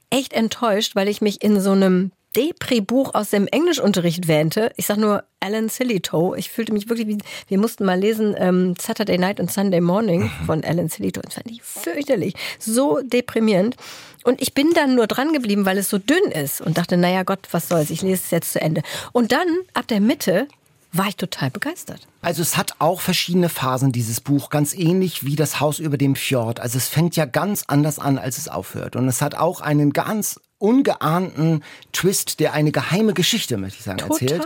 echt enttäuscht, weil ich mich in so einem Depri-Buch aus dem Englischunterricht wähnte. Ich sag nur Alan Sillytoe. Ich fühlte mich wirklich wie, wir mussten mal lesen ähm, Saturday Night und Sunday Morning mhm. von Alan Sillytoe. Das fand ich fürchterlich. So deprimierend. Und ich bin dann nur dran geblieben, weil es so dünn ist und dachte, naja Gott, was soll's, ich lese es jetzt zu Ende. Und dann, ab der Mitte, war ich total begeistert.
Also es hat auch verschiedene Phasen, dieses Buch, ganz ähnlich wie das Haus über dem Fjord. Also es fängt ja ganz anders an, als es aufhört. Und es hat auch einen ganz ungeahnten Twist, der eine geheime Geschichte, möchte ich sagen, Total. erzählt.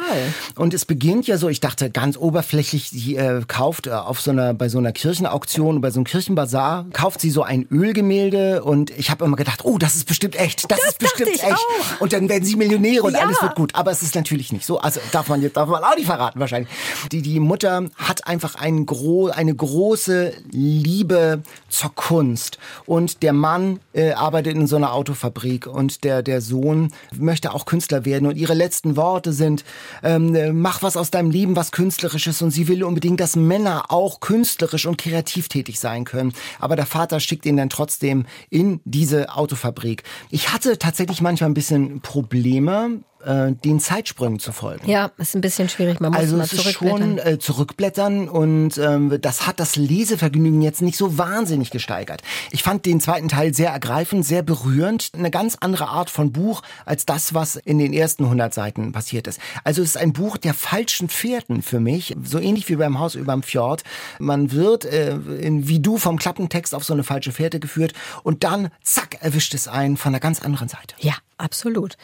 Und es beginnt ja so, ich dachte ganz oberflächlich, sie äh, kauft äh, auf so einer, bei so einer Kirchenauktion, bei so einem Kirchenbazar, kauft sie so ein Ölgemälde und ich habe immer gedacht, oh, das ist bestimmt echt, das, das ist bestimmt echt. Auch. Und dann werden sie Millionäre und ja. alles wird gut. Aber es ist natürlich nicht so. Also darf man jetzt darf man auch nicht verraten wahrscheinlich. Die, die Mutter hat einfach ein gro eine große Liebe zur Kunst und der Mann äh, arbeitet in so einer Autofabrik und der, der Sohn möchte auch Künstler werden und ihre letzten Worte sind, ähm, mach was aus deinem Leben, was künstlerisches und sie will unbedingt, dass Männer auch künstlerisch und kreativ tätig sein können. Aber der Vater schickt ihn dann trotzdem in diese Autofabrik. Ich hatte tatsächlich manchmal ein bisschen Probleme äh, den Zeitsprüngen zu folgen.
Ja, ist ein bisschen schwierig. Man muss
also es ist schon äh, zurückblättern und ähm, das hat das Lesevergnügen jetzt nicht so wahnsinnig gesteigert. Ich fand den zweiten Teil sehr ergreifend, sehr berührend, eine ganz andere Art von Buch als das, was in den ersten 100 Seiten passiert ist. Also es ist ein Buch der falschen Pferden für mich, so ähnlich wie beim Haus über dem Fjord. Man wird äh, in, wie du vom Klappentext auf so eine falsche Fährte geführt und dann zack erwischt es einen von einer ganz anderen Seite.
Ja, absolut.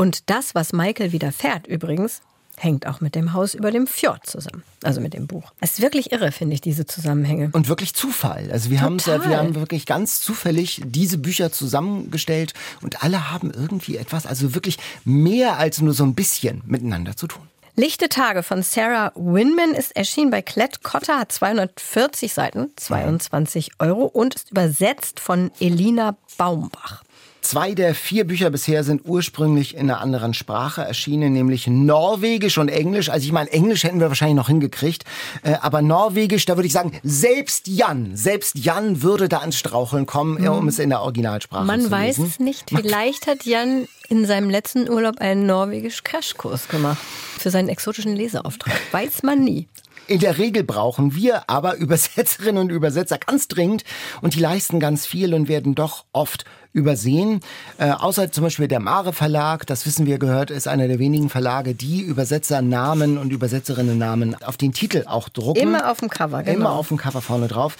Und das, was Michael widerfährt übrigens, hängt auch mit dem Haus über dem Fjord zusammen. Also mit dem Buch. Es ist wirklich irre, finde ich, diese Zusammenhänge.
Und wirklich Zufall. Also wir haben ja, wir haben wirklich ganz zufällig diese Bücher zusammengestellt und alle haben irgendwie etwas, also wirklich mehr als nur so ein bisschen miteinander zu tun.
Lichte Tage von Sarah Winman ist erschienen bei Klett Cotta, hat 240 Seiten, 22 Euro und ist übersetzt von Elina Baumbach.
Zwei der vier Bücher bisher sind ursprünglich in einer anderen Sprache erschienen, nämlich Norwegisch und Englisch. Also ich meine, Englisch hätten wir wahrscheinlich noch hingekriegt, äh, aber Norwegisch, da würde ich sagen, selbst Jan, selbst Jan würde da ans Straucheln kommen, mhm. um es in der Originalsprache
Man
zu
lesen. Man weiß es nicht. Vielleicht hat Jan in seinem letzten Urlaub einen Norwegisch-Crashkurs gemacht für seinen exotischen Leseauftrag. Weiß man nie.
In der Regel brauchen wir aber Übersetzerinnen und Übersetzer ganz dringend und die leisten ganz viel und werden doch oft übersehen. Äh, außer zum Beispiel der Mare Verlag, das wissen wir gehört, ist einer der wenigen Verlage, die Übersetzernamen und Übersetzerinnennamen auf den Titel auch drucken.
Immer auf dem Cover,
genau. Immer auf dem Cover vorne drauf.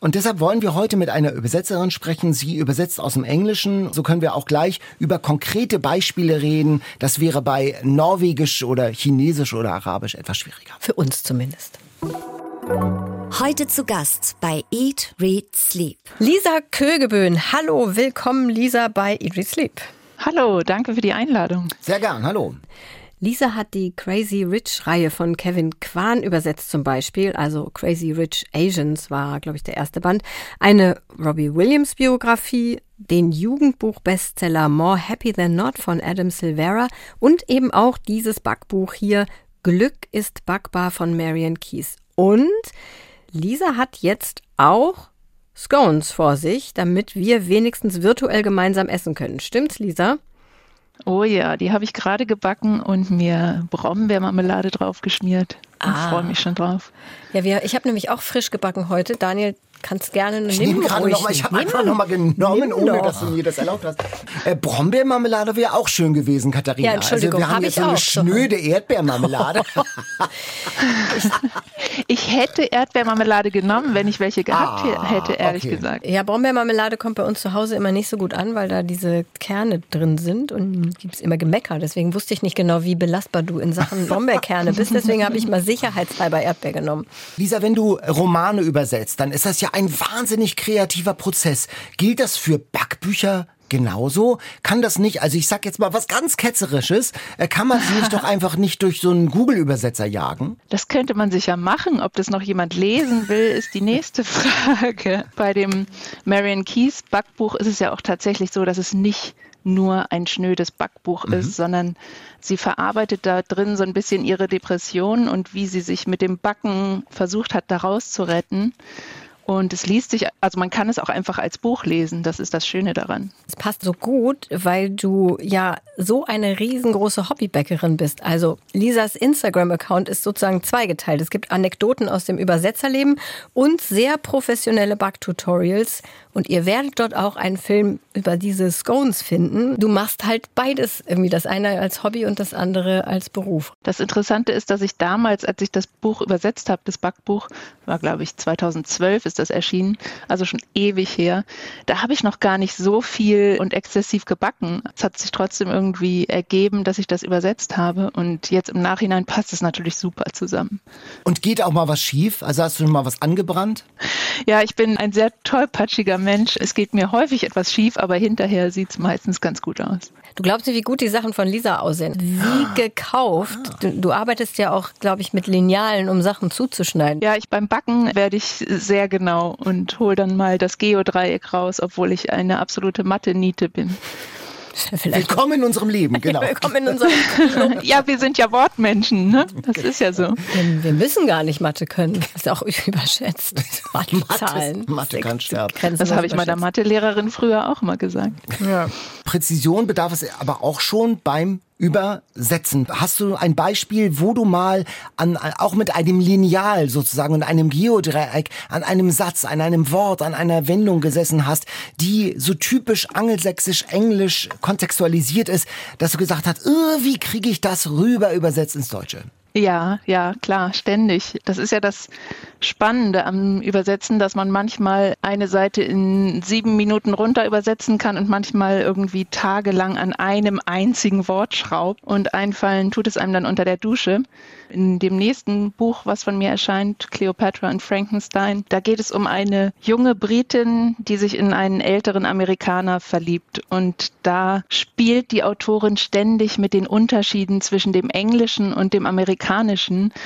Und deshalb wollen wir heute mit einer Übersetzerin sprechen. Sie übersetzt aus dem Englischen. So können wir auch gleich über konkrete Beispiele reden. Das wäre bei Norwegisch oder Chinesisch oder Arabisch etwas schwieriger.
Für uns zumindest.
Heute zu Gast bei Eat, Read, Sleep.
Lisa Kögeböhn. Hallo, willkommen Lisa bei Eat, Read, Sleep.
Hallo, danke für die Einladung.
Sehr gern, hallo.
Lisa hat die Crazy Rich Reihe von Kevin Kwan übersetzt zum Beispiel. Also Crazy Rich Asians war, glaube ich, der erste Band. Eine Robbie Williams Biografie, den Jugendbuch-Bestseller More Happy Than Not von Adam Silvera und eben auch dieses Backbuch hier Glück ist backbar von Marian Keyes. Und Lisa hat jetzt auch Scones vor sich, damit wir wenigstens virtuell gemeinsam essen können. Stimmt's, Lisa?
Oh ja, die habe ich gerade gebacken und mir Brombeermarmelade drauf geschmiert. Ich ah. freue mich schon drauf.
Ja, wir, ich habe nämlich auch frisch gebacken heute. Daniel, kannst gerne
ich nehme gerade noch mal, Ich habe einfach noch mal genommen, ohne noch. dass du mir das erlaubt hast. Äh, Brombeermarmelade wäre auch schön gewesen, Katharina.
Ja, Entschuldigung,
also wir haben
hab
jetzt so eine schnöde Erdbeermarmelade.
Ich hätte Erdbeermarmelade genommen, wenn ich welche gehabt ah, hätte, ehrlich okay. gesagt.
Ja, Brombeermarmelade kommt bei uns zu Hause immer nicht so gut an, weil da diese Kerne drin sind und gibt es immer Gemecker. Deswegen wusste ich nicht genau, wie belastbar du in Sachen Brombeerkerne bist. Deswegen habe ich mal sicherheitshalber Erdbeer genommen.
Lisa, wenn du Romane übersetzt, dann ist das ja ein wahnsinnig kreativer Prozess. Gilt das für Backbücher genauso? Kann das nicht, also ich sag jetzt mal was ganz Ketzerisches, äh, kann man sie nicht doch einfach nicht durch so einen Google-Übersetzer jagen?
Das könnte man sicher machen. Ob das noch jemand lesen will, ist die nächste Frage. Bei dem Marion Keys Backbuch ist es ja auch tatsächlich so, dass es nicht nur ein schnödes Backbuch mhm. ist, sondern sie verarbeitet da drin so ein bisschen ihre Depression und wie sie sich mit dem Backen versucht hat, daraus zu retten. Und es liest sich, also man kann es auch einfach als Buch lesen. Das ist das Schöne daran.
Es passt so gut, weil du ja so eine riesengroße Hobbybäckerin bist. Also Lisas Instagram-Account ist sozusagen zweigeteilt. Es gibt Anekdoten aus dem Übersetzerleben und sehr professionelle Backtutorials. Und ihr werdet dort auch einen Film über diese Scones finden. Du machst halt beides irgendwie, das eine als Hobby und das andere als Beruf.
Das Interessante ist, dass ich damals, als ich das Buch übersetzt habe, das Backbuch, war glaube ich 2012 ist das erschienen, also schon ewig her, da habe ich noch gar nicht so viel und exzessiv gebacken. Es hat sich trotzdem irgendwie ergeben, dass ich das übersetzt habe und jetzt im Nachhinein passt es natürlich super zusammen.
Und geht auch mal was schief? Also hast du schon mal was angebrannt?
Ja, ich bin ein sehr tollpatschiger Mensch. Es geht mir häufig etwas schief, aber hinterher sieht es meistens ganz gut aus.
Du glaubst nicht, wie gut die Sachen von Lisa aussehen. Wie gekauft. Du, du arbeitest ja auch, glaube ich, mit Linealen, um Sachen zuzuschneiden.
Ja, ich beim Backen werde ich sehr genau und hole dann mal das Geodreieck raus, obwohl ich eine absolute Mathe-Niete bin.
Vielleicht Willkommen in unserem Leben, genau. Willkommen in unserem
Leben. ja, wir sind ja Wortmenschen, ne? Das ist ja so.
Wir, wir müssen gar nicht Mathe können. Das ist auch überschätzt.
Mathe, Mathe kann sterben.
Das habe ich meiner Mathelehrerin früher auch mal gesagt. Ja.
Präzision bedarf es aber auch schon beim übersetzen. Hast du ein Beispiel, wo du mal an, auch mit einem Lineal sozusagen und einem Geodreieck an einem Satz, an einem Wort, an einer Wendung gesessen hast, die so typisch angelsächsisch, englisch kontextualisiert ist, dass du gesagt hast, wie kriege ich das rüber übersetzt ins Deutsche?
Ja, ja, klar, ständig. Das ist ja das Spannende am Übersetzen, dass man manchmal eine Seite in sieben Minuten runter übersetzen kann und manchmal irgendwie tagelang an einem einzigen Wort schraubt und einfallen tut es einem dann unter der Dusche. In dem nächsten Buch, was von mir erscheint, Cleopatra und Frankenstein, da geht es um eine junge Britin, die sich in einen älteren Amerikaner verliebt. Und da spielt die Autorin ständig mit den Unterschieden zwischen dem Englischen und dem Amerikanischen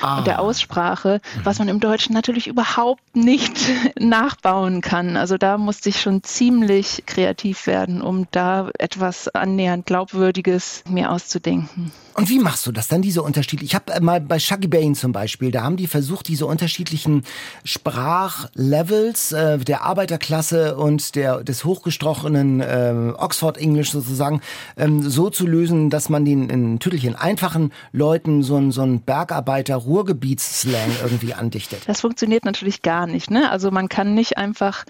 ah. und der Aussprache, was man im Deutschen natürlich überhaupt nicht nachbauen kann. Also da musste ich schon ziemlich kreativ werden, um da etwas annähernd Glaubwürdiges mir auszudenken.
Und wie machst du das dann, diese unterschiedlichen? Ich habe mal bei Shaggy Bane zum Beispiel, da haben die versucht, diese unterschiedlichen Sprachlevels äh, der Arbeiterklasse und der des hochgestrochenen äh, Oxford English sozusagen ähm, so zu lösen, dass man den in Tüdelchen einfachen Leuten so ein so ein Bergarbeiter-Ruhrgebiets-Slang irgendwie andichtet.
Das funktioniert natürlich gar nicht. Ne? Also man kann nicht einfach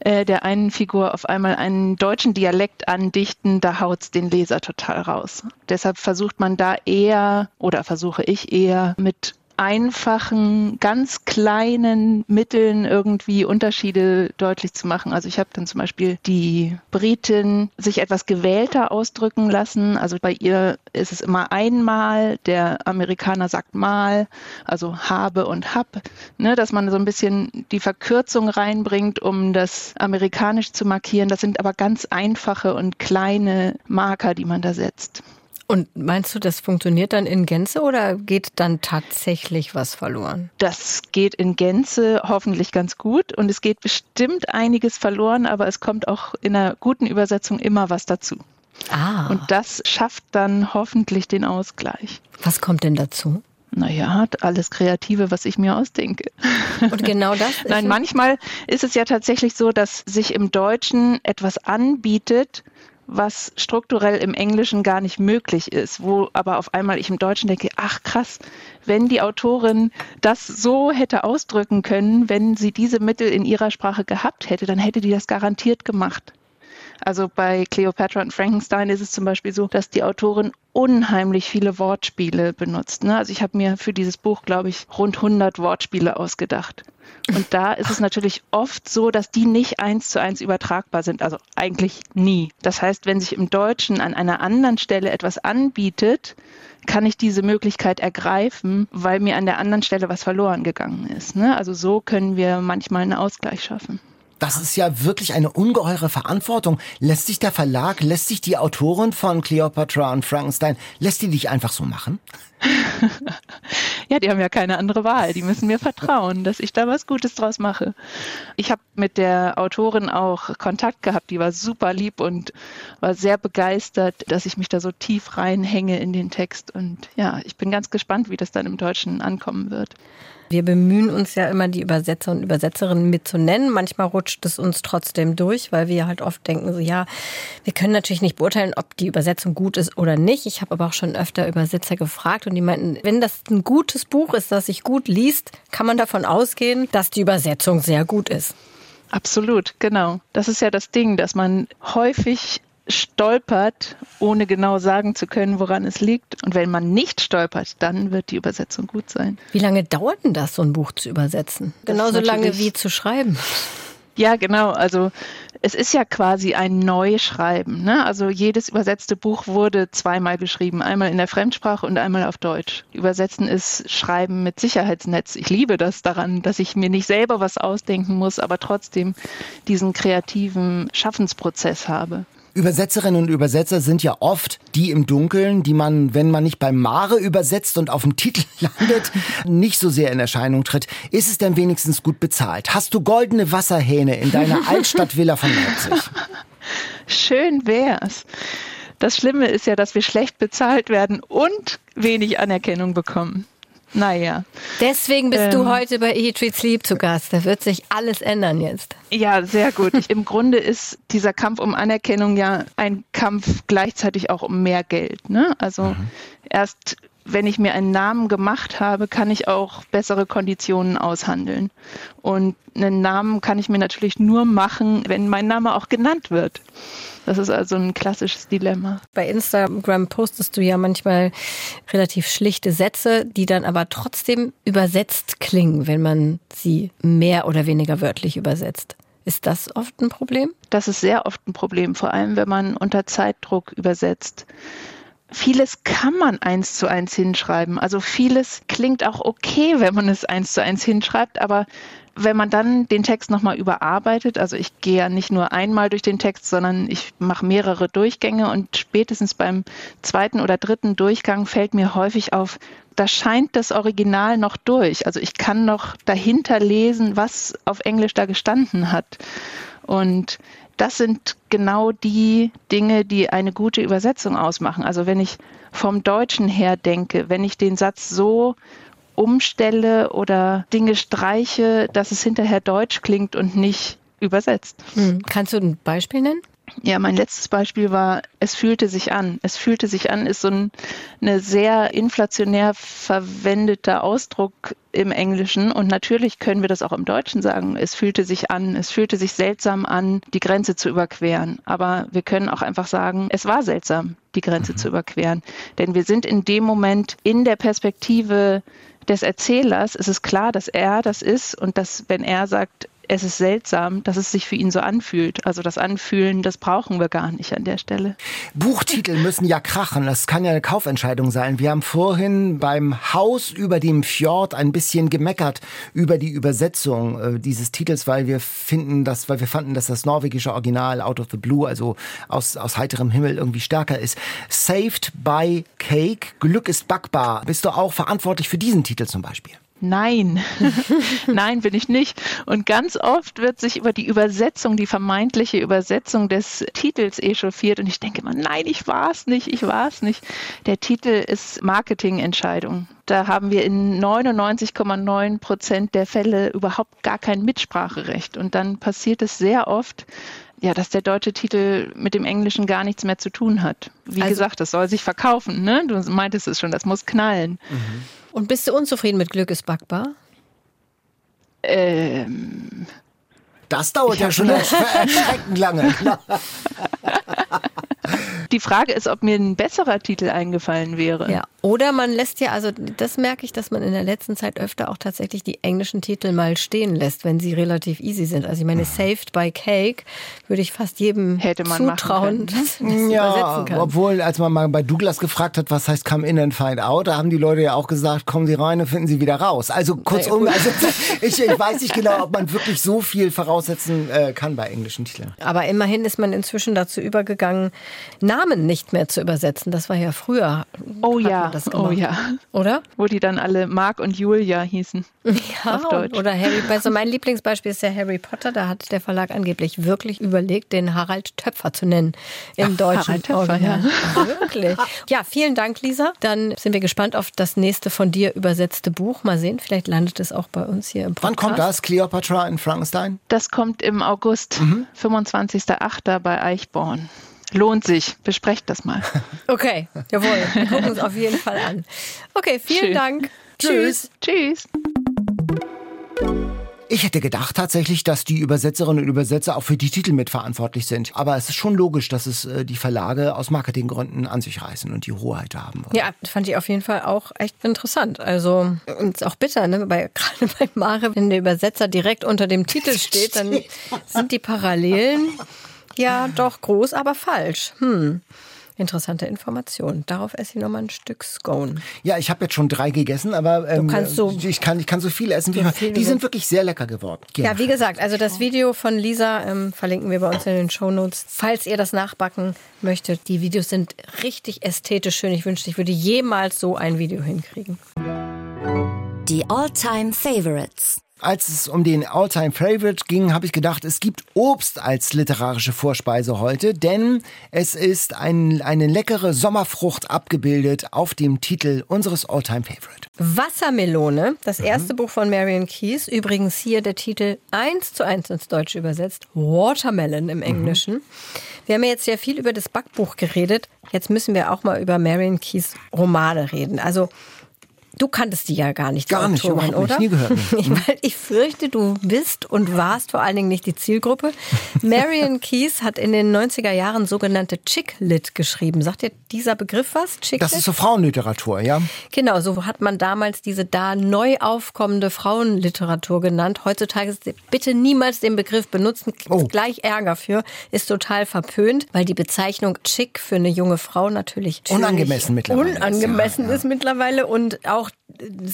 äh, der einen Figur auf einmal einen deutschen Dialekt andichten, da haut's den Leser total raus. Deshalb versucht man da eher oder versuche ich eher mit einfachen, ganz kleinen Mitteln irgendwie Unterschiede deutlich zu machen. Also ich habe dann zum Beispiel die Britin sich etwas gewählter ausdrücken lassen. Also bei ihr ist es immer einmal, der Amerikaner sagt mal, also habe und hab, ne, dass man so ein bisschen die Verkürzung reinbringt, um das amerikanisch zu markieren. Das sind aber ganz einfache und kleine Marker, die man da setzt.
Und meinst du, das funktioniert dann in Gänze oder geht dann tatsächlich was verloren?
Das geht in Gänze hoffentlich ganz gut und es geht bestimmt einiges verloren, aber es kommt auch in einer guten Übersetzung immer was dazu. Ah. Und das schafft dann hoffentlich den Ausgleich.
Was kommt denn dazu?
Naja, alles Kreative, was ich mir ausdenke.
Und genau das?
Nein, manchmal ist es ja tatsächlich so, dass sich im Deutschen etwas anbietet, was strukturell im Englischen gar nicht möglich ist, wo aber auf einmal ich im Deutschen denke, ach krass, wenn die Autorin das so hätte ausdrücken können, wenn sie diese Mittel in ihrer Sprache gehabt hätte, dann hätte die das garantiert gemacht. Also bei Cleopatra und Frankenstein ist es zum Beispiel so, dass die Autorin unheimlich viele Wortspiele benutzt. Ne? Also ich habe mir für dieses Buch, glaube ich, rund 100 Wortspiele ausgedacht. Und da ist es natürlich oft so, dass die nicht eins zu eins übertragbar sind. Also eigentlich nie. Das heißt, wenn sich im Deutschen an einer anderen Stelle etwas anbietet, kann ich diese Möglichkeit ergreifen, weil mir an der anderen Stelle was verloren gegangen ist. Ne? Also so können wir manchmal einen Ausgleich schaffen.
Das ist ja wirklich eine ungeheure Verantwortung. Lässt sich der Verlag, lässt sich die Autorin von Cleopatra und Frankenstein, lässt die dich einfach so machen?
ja, die haben ja keine andere Wahl. Die müssen mir vertrauen, dass ich da was Gutes draus mache. Ich habe mit der Autorin auch Kontakt gehabt. Die war super lieb und war sehr begeistert, dass ich mich da so tief reinhänge in den Text. Und ja, ich bin ganz gespannt, wie das dann im Deutschen ankommen wird.
Wir bemühen uns ja immer, die Übersetzer und Übersetzerinnen mitzunennen. Manchmal rutscht es uns trotzdem durch, weil wir halt oft denken, so ja, wir können natürlich nicht beurteilen, ob die Übersetzung gut ist oder nicht. Ich habe aber auch schon öfter Übersetzer gefragt und die meinten, wenn das ein gutes Buch ist, das sich gut liest, kann man davon ausgehen, dass die Übersetzung sehr gut ist.
Absolut, genau. Das ist ja das Ding, dass man häufig stolpert, ohne genau sagen zu können, woran es liegt. Und wenn man nicht stolpert, dann wird die Übersetzung gut sein.
Wie lange dauert denn das, so ein Buch zu übersetzen? Genauso lange wie zu schreiben.
Ja, genau. Also es ist ja quasi ein Neuschreiben. Ne? Also jedes übersetzte Buch wurde zweimal geschrieben, einmal in der Fremdsprache und einmal auf Deutsch. Übersetzen ist Schreiben mit Sicherheitsnetz. Ich liebe das daran, dass ich mir nicht selber was ausdenken muss, aber trotzdem diesen kreativen Schaffensprozess habe.
Übersetzerinnen und Übersetzer sind ja oft die im Dunkeln, die man, wenn man nicht beim Mare übersetzt und auf dem Titel landet, nicht so sehr in Erscheinung tritt. Ist es denn wenigstens gut bezahlt? Hast du goldene Wasserhähne in deiner Altstadtvilla von Leipzig?
Schön wär's. Das Schlimme ist ja, dass wir schlecht bezahlt werden und wenig Anerkennung bekommen. Naja.
Deswegen bist ähm, du heute bei Eat, Treat, Sleep zu Gast. Da wird sich alles ändern jetzt.
Ja, sehr gut. Im Grunde ist dieser Kampf um Anerkennung ja ein Kampf gleichzeitig auch um mehr Geld. Ne? Also mhm. erst wenn ich mir einen Namen gemacht habe, kann ich auch bessere Konditionen aushandeln. Und einen Namen kann ich mir natürlich nur machen, wenn mein Name auch genannt wird. Das ist also ein klassisches Dilemma.
Bei Instagram postest du ja manchmal relativ schlichte Sätze, die dann aber trotzdem übersetzt klingen, wenn man sie mehr oder weniger wörtlich übersetzt. Ist das oft ein Problem?
Das ist sehr oft ein Problem, vor allem wenn man unter Zeitdruck übersetzt. Vieles kann man eins zu eins hinschreiben. Also vieles klingt auch okay, wenn man es eins zu eins hinschreibt, aber wenn man dann den Text nochmal überarbeitet, also ich gehe ja nicht nur einmal durch den Text, sondern ich mache mehrere Durchgänge und spätestens beim zweiten oder dritten Durchgang fällt mir häufig auf, da scheint das Original noch durch. Also ich kann noch dahinter lesen, was auf Englisch da gestanden hat. Und das sind genau die Dinge, die eine gute Übersetzung ausmachen. Also wenn ich vom Deutschen her denke, wenn ich den Satz so umstelle oder Dinge streiche, dass es hinterher deutsch klingt und nicht übersetzt.
Hm. Kannst du ein Beispiel nennen?
Ja, mein letztes Beispiel war, es fühlte sich an. Es fühlte sich an, ist so ein eine sehr inflationär verwendeter Ausdruck im Englischen. Und natürlich können wir das auch im Deutschen sagen. Es fühlte sich an, es fühlte sich seltsam an, die Grenze zu überqueren. Aber wir können auch einfach sagen, es war seltsam, die Grenze mhm. zu überqueren. Denn wir sind in dem Moment in der Perspektive des Erzählers ist es klar, dass er das ist und dass, wenn er sagt, es ist seltsam, dass es sich für ihn so anfühlt. Also das Anfühlen, das brauchen wir gar nicht an der Stelle.
Buchtitel müssen ja krachen. Das kann ja eine Kaufentscheidung sein. Wir haben vorhin beim Haus über dem Fjord ein bisschen gemeckert über die Übersetzung äh, dieses Titels, weil wir finden, dass, weil wir fanden, dass das norwegische Original Out of the Blue, also aus, aus heiterem Himmel irgendwie stärker ist. Saved by Cake. Glück ist backbar. Bist du auch verantwortlich für diesen Titel zum Beispiel?
Nein, nein, bin ich nicht. Und ganz oft wird sich über die Übersetzung, die vermeintliche Übersetzung des Titels echauffiert. Und ich denke immer, nein, ich war es nicht, ich war es nicht. Der Titel ist Marketingentscheidung. Da haben wir in 99,9 Prozent der Fälle überhaupt gar kein Mitspracherecht. Und dann passiert es sehr oft, ja, dass der deutsche Titel mit dem Englischen gar nichts mehr zu tun hat. Wie also, gesagt, das soll sich verkaufen. Ne? Du meintest es schon, das muss knallen.
Mhm. Und bist du unzufrieden mit Glück ist backbar?
Ähm,
das dauert ja schon erschreckend lange.
Die Frage ist, ob mir ein besserer Titel eingefallen wäre.
Ja, oder man lässt ja, also das merke ich, dass man in der letzten Zeit öfter auch tatsächlich die englischen Titel mal stehen lässt, wenn sie relativ easy sind. Also ich meine, Saved by Cake würde ich fast jedem
Hätte man
zutrauen, dass man das
Ja,
übersetzen kann.
obwohl, als man mal bei Douglas gefragt hat, was heißt come in and find out, da haben die Leute ja auch gesagt, kommen Sie rein und finden Sie wieder raus. Also kurzum, also ich, ich weiß nicht genau, ob man wirklich so viel voraussetzen äh, kann bei englischen Titeln.
Aber immerhin ist man inzwischen dazu übergegangen, Namen nicht mehr zu übersetzen. Das war ja früher.
Oh ja, oh ja.
Oder?
Wo die dann alle Mark und Julia hießen.
Ja,
Auf Deutsch.
oder Harry. Also mein Lieblingsbeispiel ist ja Harry Potter. Da hat der Verlag angeblich wirklich überlegt, den Harald Töpfer zu nennen im deutschen
Harald Töpfer,
Original. Wirklich. Ja, vielen Dank, Lisa. Dann sind wir gespannt auf das nächste von dir übersetzte Buch. Mal sehen, vielleicht landet es auch bei uns hier im Podcast.
Wann kommt das? Cleopatra in Frankenstein?
Das kommt im August, 25.08. bei Eichborn. Lohnt sich. Besprecht das mal.
Okay, jawohl. Wir gucken uns auf jeden Fall an. Okay, vielen
Schön.
Dank.
Tschüss.
Tschüss.
Ich hätte gedacht tatsächlich, dass die Übersetzerinnen und Übersetzer auch für die Titel mitverantwortlich sind. Aber es ist schon logisch, dass es äh, die Verlage aus Marketinggründen an sich reißen und die Hoheit haben wollen.
Ja, fand ich auf jeden Fall auch echt interessant. Also, und ist auch bitter, ne? Bei, gerade bei Mare, wenn der Übersetzer direkt unter dem Titel steht, dann sind die Parallelen ja doch groß, aber falsch. Hm. Interessante Information. Darauf esse ich nochmal ein Stück Scone.
Ja, ich habe jetzt schon drei gegessen, aber ähm,
kannst so-
ich, kann, ich kann so viel essen. Wie
viel
die sind wirklich sehr lecker geworden.
Ja, wie gesagt, also das Video von Lisa ähm, verlinken wir bei uns in den Shownotes. Falls ihr das nachbacken möchtet, die Videos sind richtig ästhetisch schön. Ich wünschte, ich würde jemals so ein Video hinkriegen.
Die All-Time Favorites.
Als es um den All-Time Favorite ging, habe ich gedacht, es gibt Obst als literarische Vorspeise heute, denn es ist ein, eine leckere Sommerfrucht abgebildet auf dem Titel unseres All-Time Favorite.
Wassermelone, das erste Buch von Marion Keyes. Übrigens hier der Titel eins zu eins ins Deutsche übersetzt. Watermelon im Englischen. Wir haben ja jetzt sehr viel über das Backbuch geredet. Jetzt müssen wir auch mal über Marion Keyes Romane reden. Also Du kanntest die ja gar nicht, die
Gar nicht,
Autorin,
überhaupt nicht,
oder?
nie gehört.
Ich, weil ich fürchte, du bist und warst vor allen Dingen nicht die Zielgruppe. Marion Keyes hat in den 90er Jahren sogenannte Chick-Lit geschrieben. Sagt dir dieser Begriff was? Chick-Lit?
Das ist so Frauenliteratur, ja?
Genau, so hat man damals diese da neu aufkommende Frauenliteratur genannt. Heutzutage ist bitte niemals den Begriff benutzen, gibt's
Oh.
gleich Ärger für, ist total verpönt, weil die Bezeichnung Chick für eine junge Frau natürlich
Unangemessen mittlerweile ist,
Unangemessen
ja,
ist mittlerweile und auch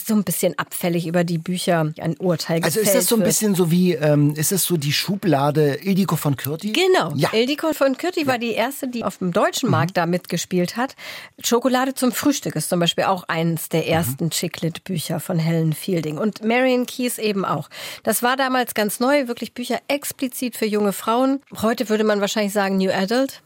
so ein bisschen abfällig über die Bücher ein Urteil
Also ist das so ein bisschen so wie, ähm, ist das so die Schublade Ildiko von Kürti?
Genau.
Ja.
Ildiko von Kürti war die erste, die auf dem deutschen Markt da mitgespielt hat. Schokolade zum Frühstück ist zum Beispiel auch eines der ersten Chicklit-Bücher von Helen Fielding. Und Marion Keyes eben auch. Das war damals ganz neu, wirklich Bücher explizit für junge Frauen. Heute würde man wahrscheinlich sagen New Adult.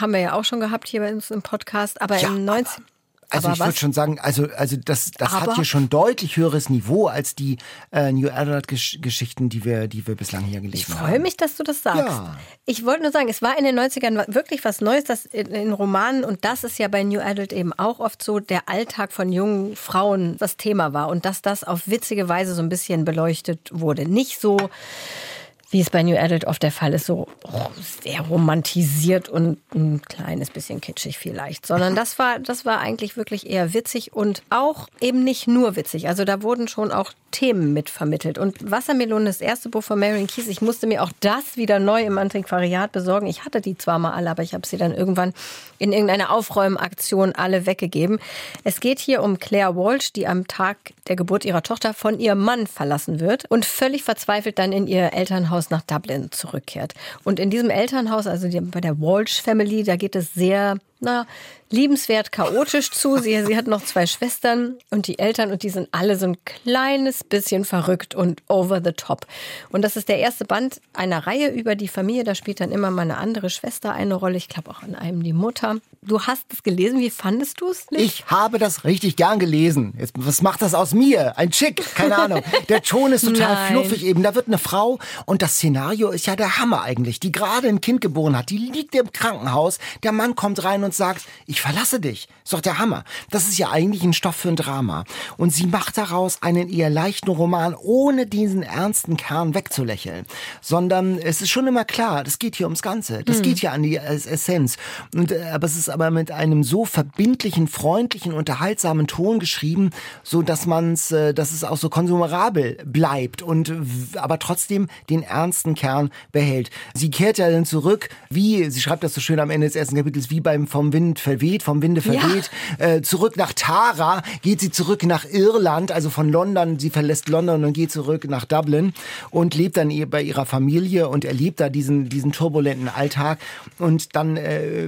Haben wir ja auch schon gehabt hier bei uns im Podcast. Aber
Ja,
im 19...
Also
aber
ich würde schon sagen, also, also das, das hat hier schon deutlich höheres Niveau als die äh, New Adult Gesch Geschichten, die wir, die wir bislang hier gelesen
Ich
haben.
freue mich, dass du das sagst.
Ja.
Ich wollte nur sagen, es war in den 90ern wirklich was Neues, das in, in Romanen, und das ist ja bei New Adult eben auch oft so, der Alltag von jungen Frauen das Thema war und dass das auf witzige Weise so ein bisschen beleuchtet wurde. Nicht so, wie es bei New Adult oft der Fall ist, so oh, sehr romantisiert und ein kleines bisschen kitschig vielleicht, sondern das war, das war eigentlich wirklich eher witzig und auch eben nicht nur witzig. Also da wurden schon auch Themen mit vermittelt. Und Wassermelone, das erste Buch von Marion Keyes, ich musste mir auch das wieder neu im Antiquariat besorgen. Ich hatte die zwar mal alle, aber ich habe sie dann irgendwann in irgendeiner Aufräumaktion alle weggegeben. Es geht hier um Claire Walsh, die am Tag der Geburt ihrer Tochter von ihrem Mann verlassen wird und völlig verzweifelt dann in ihr Elternhaus nach Dublin zurückkehrt. Und in diesem Elternhaus, also bei der Walsh Family, da geht es sehr na, liebenswert chaotisch zu. Sie, sie hat noch zwei Schwestern und die Eltern und die sind alle so ein kleines bisschen verrückt und over the top. Und das ist der erste Band einer Reihe über die Familie. Da spielt dann immer mal eine andere Schwester eine Rolle. Ich glaube auch an einem die Mutter. du hast es gelesen. Wie fandest du es?
Ich habe das richtig gern gelesen. Jetzt, was macht das aus mir? Ein Chick, keine Ahnung. Der Ton ist total
Nein.
fluffig eben. Da wird eine Frau und das Szenario ist ja der Hammer eigentlich. Die gerade ein Kind geboren hat, die liegt im Krankenhaus. Der Mann kommt rein und sagt, ich verlasse dich. Ist doch der Hammer. Das ist ja eigentlich ein Stoff für ein Drama. Und sie macht daraus einen eher leichten Roman, ohne diesen ernsten Kern wegzulächeln. Sondern es ist schon immer klar, das geht hier ums Ganze. Das geht hier an die Es- Essenz. Und, äh, aber es ist aber mit einem so verbindlichen, freundlichen, unterhaltsamen Ton geschrieben, so dass man's, äh, dass es auch so konsumerabel bleibt und aber trotzdem den ernsten Kern behält. Sie kehrt ja dann zurück, wie, sie schreibt das so schön am Ende des ersten Kapitels, wie beim vom Wind verweht, vom Winde verweht, äh, zurück nach Tara, geht sie zurück nach Irland, also von London, sie verlässt London und geht zurück nach Dublin und lebt dann bei ihrer Familie und erlebt da diesen, diesen turbulenten Alltag und dann äh,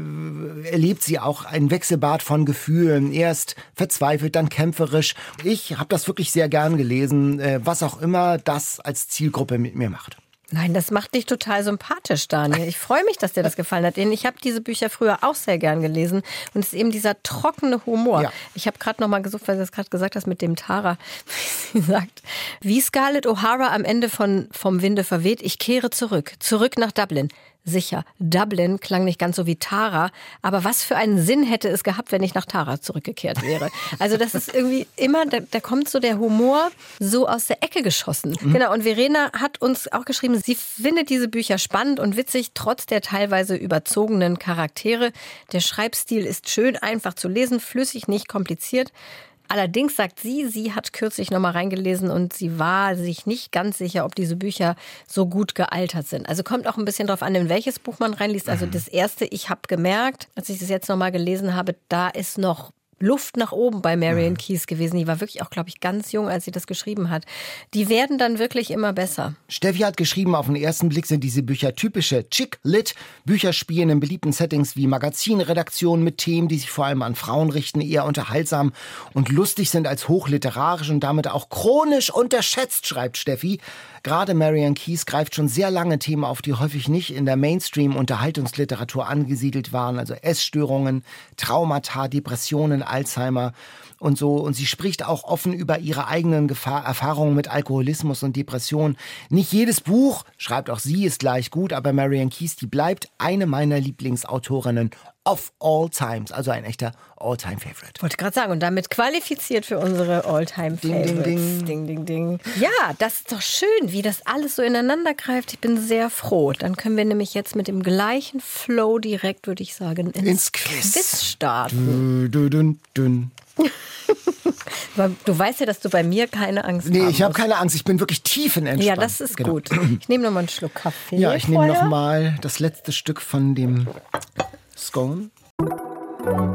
erlebt sie auch ein Wechselbad von Gefühlen. Erst verzweifelt, dann kämpferisch. Ich habe das wirklich sehr gern gelesen, äh, was auch immer das als Zielgruppe mit mir macht.
Nein, das macht dich total sympathisch, Daniel. Ich freue mich, dass dir das gefallen hat. Ich habe diese Bücher früher auch sehr gern gelesen. Und es ist eben dieser trockene Humor.
Ja.
Ich habe gerade noch mal gesucht, weil du das gerade gesagt hast mit dem Tara. Sie sagt, wie Scarlett O'Hara am Ende von Vom Winde verweht, ich kehre zurück. Zurück nach Dublin. Sicher, Dublin klang nicht ganz so wie Tara, aber was für einen Sinn hätte es gehabt, wenn ich nach Tara zurückgekehrt wäre? Also das ist irgendwie immer, da, da kommt so der Humor so aus der Ecke geschossen. Genau, und Verena hat uns auch geschrieben, sie findet diese Bücher spannend und witzig, trotz der teilweise überzogenen Charaktere. Der Schreibstil ist schön, einfach zu lesen, flüssig, nicht kompliziert. Allerdings sagt sie, sie hat kürzlich nochmal reingelesen und sie war sich nicht ganz sicher, ob diese Bücher so gut gealtert sind. Also kommt auch ein bisschen drauf an, in welches Buch man reinliest. Also das erste, ich habe gemerkt, als ich das jetzt nochmal gelesen habe, da ist noch Luft nach oben bei Marion Keyes gewesen. Die war wirklich auch, glaube ich, ganz jung, als sie das geschrieben hat. Die werden dann wirklich immer besser.
Steffi hat geschrieben, auf den ersten Blick sind diese Bücher typische Chick-Lit. Bücher spielen in beliebten Settings wie Magazinredaktionen mit Themen, die sich vor allem an Frauen richten, eher unterhaltsam und lustig sind als hochliterarisch und damit auch chronisch unterschätzt, schreibt Steffi. Gerade Marianne Keyes greift schon sehr lange Themen auf, die häufig nicht in der Mainstream-Unterhaltungsliteratur angesiedelt waren, also Essstörungen, Traumata, Depressionen, Alzheimer und so. Und sie spricht auch offen über ihre eigenen Gefahr Erfahrungen mit Alkoholismus und Depression. Nicht jedes Buch, schreibt auch sie, ist gleich gut, aber Marianne Keyes, die bleibt eine meiner Lieblingsautorinnen of all times, also ein echter All-Time-Favorite.
Wollte gerade sagen, und damit qualifiziert für unsere All-Time-Favorites.
Ding, ding,
ding, ding, ding. Ja, das ist doch schön, wie das alles so ineinander greift. Ich bin sehr froh. Dann können wir nämlich jetzt mit dem gleichen Flow direkt, würde ich sagen, ins,
Ins Quiz.
Quiz starten.
Dün, dün, dün.
Du weißt ja, dass du bei mir keine Angst
Nee,
haben
ich habe keine Angst, ich bin wirklich tiefenentspannt.
Ja, das ist
Genau.
gut. Ich nehme noch mal einen Schluck Kaffee.
Ja, ich nehme noch
vorher.
mal das letzte Stück von dem Scone.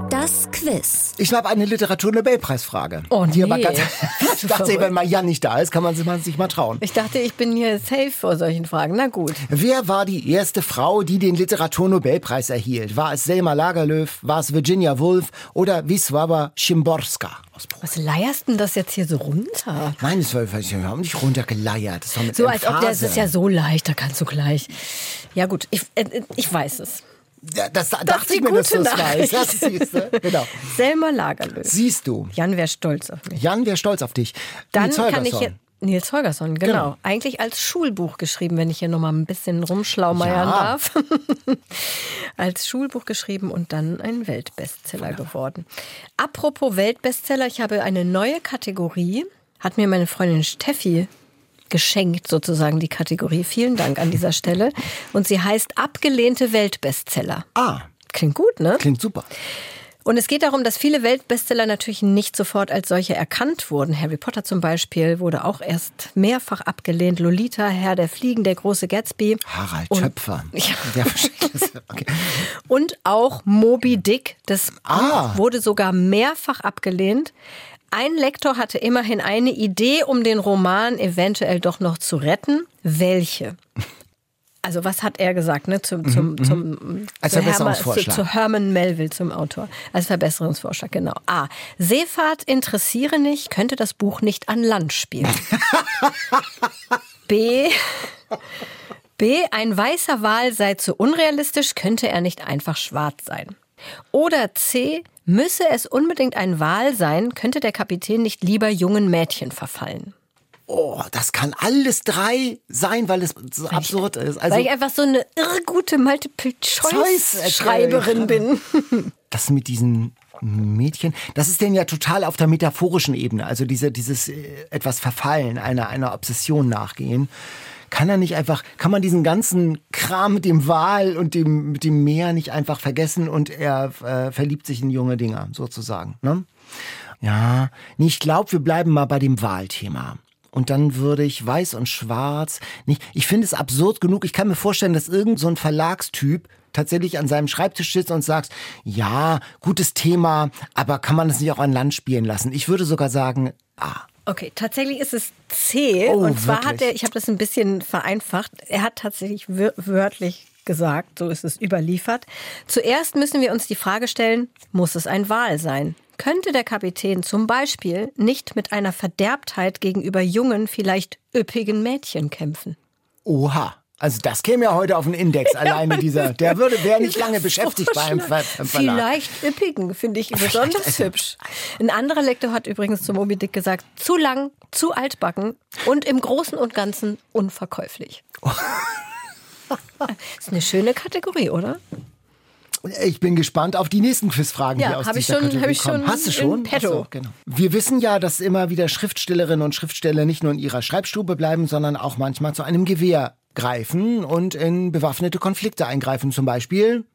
Das Quiz.
Ich habe eine Literatur-Nobelpreisfrage.
Oh,
Die aber
nee.
ganz,
Bist
ich dachte,
verrückt?
wenn mal Jan nicht da ist, kann man sich man sich mal trauen.
Ich dachte, ich bin hier safe vor solchen Fragen. Na gut.
Wer war die erste Frau, die den Literatur-Nobelpreis erhielt? War es Selma Lagerlöf, war es Virginia Woolf oder Wisława Szymborska?
Was leierst denn das jetzt hier so runter?
Nein, das war, wir haben nicht runtergeleiert. Das
So, als ob das
Emphase.
ist ja so leicht, da kannst du gleich. Ja gut, ich, äh, ich weiß es.
Ja, das,
ist
dachte ich mir, dass du es weißt. Das siehst du. Genau.
Selma Lagerlöf.
Siehst du.
Jan wäre stolz auf mich.
Jan wäre stolz auf dich.
Dann
Nils
kann ich
Holgersson.
jetzt. Nils Holgersson, genau.
Genau.
Eigentlich als Schulbuch geschrieben, wenn ich hier nochmal ein bisschen rumschlaumeiern
Ja.
darf. als Schulbuch geschrieben und dann ein Weltbestseller geworden. Apropos Weltbestseller, ich habe eine neue Kategorie. Hat mir meine Freundin Steffi geschenkt, sozusagen die Kategorie. Vielen Dank an dieser Stelle. Und sie heißt Abgelehnte Weltbestseller.
Ah,
Klingt gut, ne?
klingt super.
Und es geht darum, dass viele Weltbestseller natürlich nicht sofort als solche erkannt wurden. Harry Potter zum Beispiel wurde auch erst mehrfach abgelehnt. Lolita, Herr der Fliegen, der große Gatsby.
Harald
Und-
Schöpfer.
Ja.
Ja, okay.
Und auch Moby Dick. Das
Ah.
Wurde sogar mehrfach abgelehnt. Ein Lektor hatte immerhin eine Idee, um den Roman eventuell doch noch zu retten. Welche? Also was hat er gesagt, ne? Zum, zum, zum,
Mhm, Als
zu Herma-
Verbesserungsvorschlag.
Zu, zu Herman Melville, zum Autor. Als Verbesserungsvorschlag, genau. A. Seefahrt interessiere nicht, könnte das Buch nicht an Land spielen. B. B. Ein weißer Wal sei zu unrealistisch, könnte er nicht einfach schwarz sein. Oder C. Müsse es unbedingt ein Wal sein, könnte der Kapitän nicht lieber jungen Mädchen verfallen.
Oh, das kann alles drei sein, weil es so absurd ist. Also,
Weil ich einfach so eine irrgute Multiple-Choice-Schreiberin bin.
das mit diesen Mädchen, das ist denn ja total auf der metaphorischen Ebene, also diese, dieses äh, etwas Verfallen, einer, einer Obsession nachgehen. Kann er nicht einfach, kann man diesen ganzen Kram mit dem Wal und dem, mit dem Meer nicht einfach vergessen und er äh, verliebt sich in junge Dinger, sozusagen, ne? Ja, nee, ich glaube, wir bleiben mal bei dem Wahlthema. Und dann würde ich weiß und schwarz nicht. Ich finde es absurd genug. Ich kann mir vorstellen, dass irgend so ein Verlagstyp tatsächlich an seinem Schreibtisch sitzt und sagt, ja, gutes Thema, aber kann man das nicht auch an Land spielen lassen? Ich würde sogar sagen, ah.
Okay, tatsächlich ist es C.
Oh,
und zwar hat
wirklich?
er, ich habe das ein bisschen vereinfacht, er hat tatsächlich wör wörtlich gesagt, so ist es überliefert. Zuerst müssen wir uns die Frage stellen, muss es ein Wal sein? Könnte der Kapitän zum Beispiel nicht mit einer Verderbtheit gegenüber jungen, vielleicht üppigen Mädchen kämpfen?
Oha. Also das käme ja heute auf den Index alleine dieser. Der würde wäre nicht lange beschäftigt beim, Ver beim Verlag.
Vielleicht üppigen, finde ich besonders
also-
hübsch. Ein anderer Lektor hat übrigens zu Moby Dick gesagt, zu lang, zu altbacken und im Großen und Ganzen unverkäuflich. ist eine schöne Kategorie, oder?
Ich bin gespannt auf die nächsten Quizfragen,
Ja,
die aus
hab ich
dieser
schon-
Kategorie
hab ich
kommen.
schon
Hast du schon?
petto.
Ach so, genau. Wir wissen ja, dass immer wieder Schriftstellerinnen und Schriftsteller nicht nur in ihrer Schreibstube bleiben, sondern auch manchmal zu einem Gewehr greifen und in bewaffnete Konflikte eingreifen. Zum Beispiel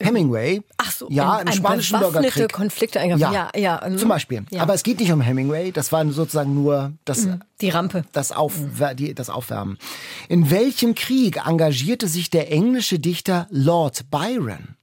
Hemingway.
Ach so,
ja,
in
im spanischen
bewaffnete
Bürgerkrieg.
Konflikte eingreifen. Ja, ja, ähm,
Zum Beispiel.
ja.
Aber es geht nicht um Hemingway. Das war sozusagen nur das
Die Rampe.
das, Aufwer die, das Aufwärmen. In welchem Krieg engagierte sich der englische Dichter Lord Byron?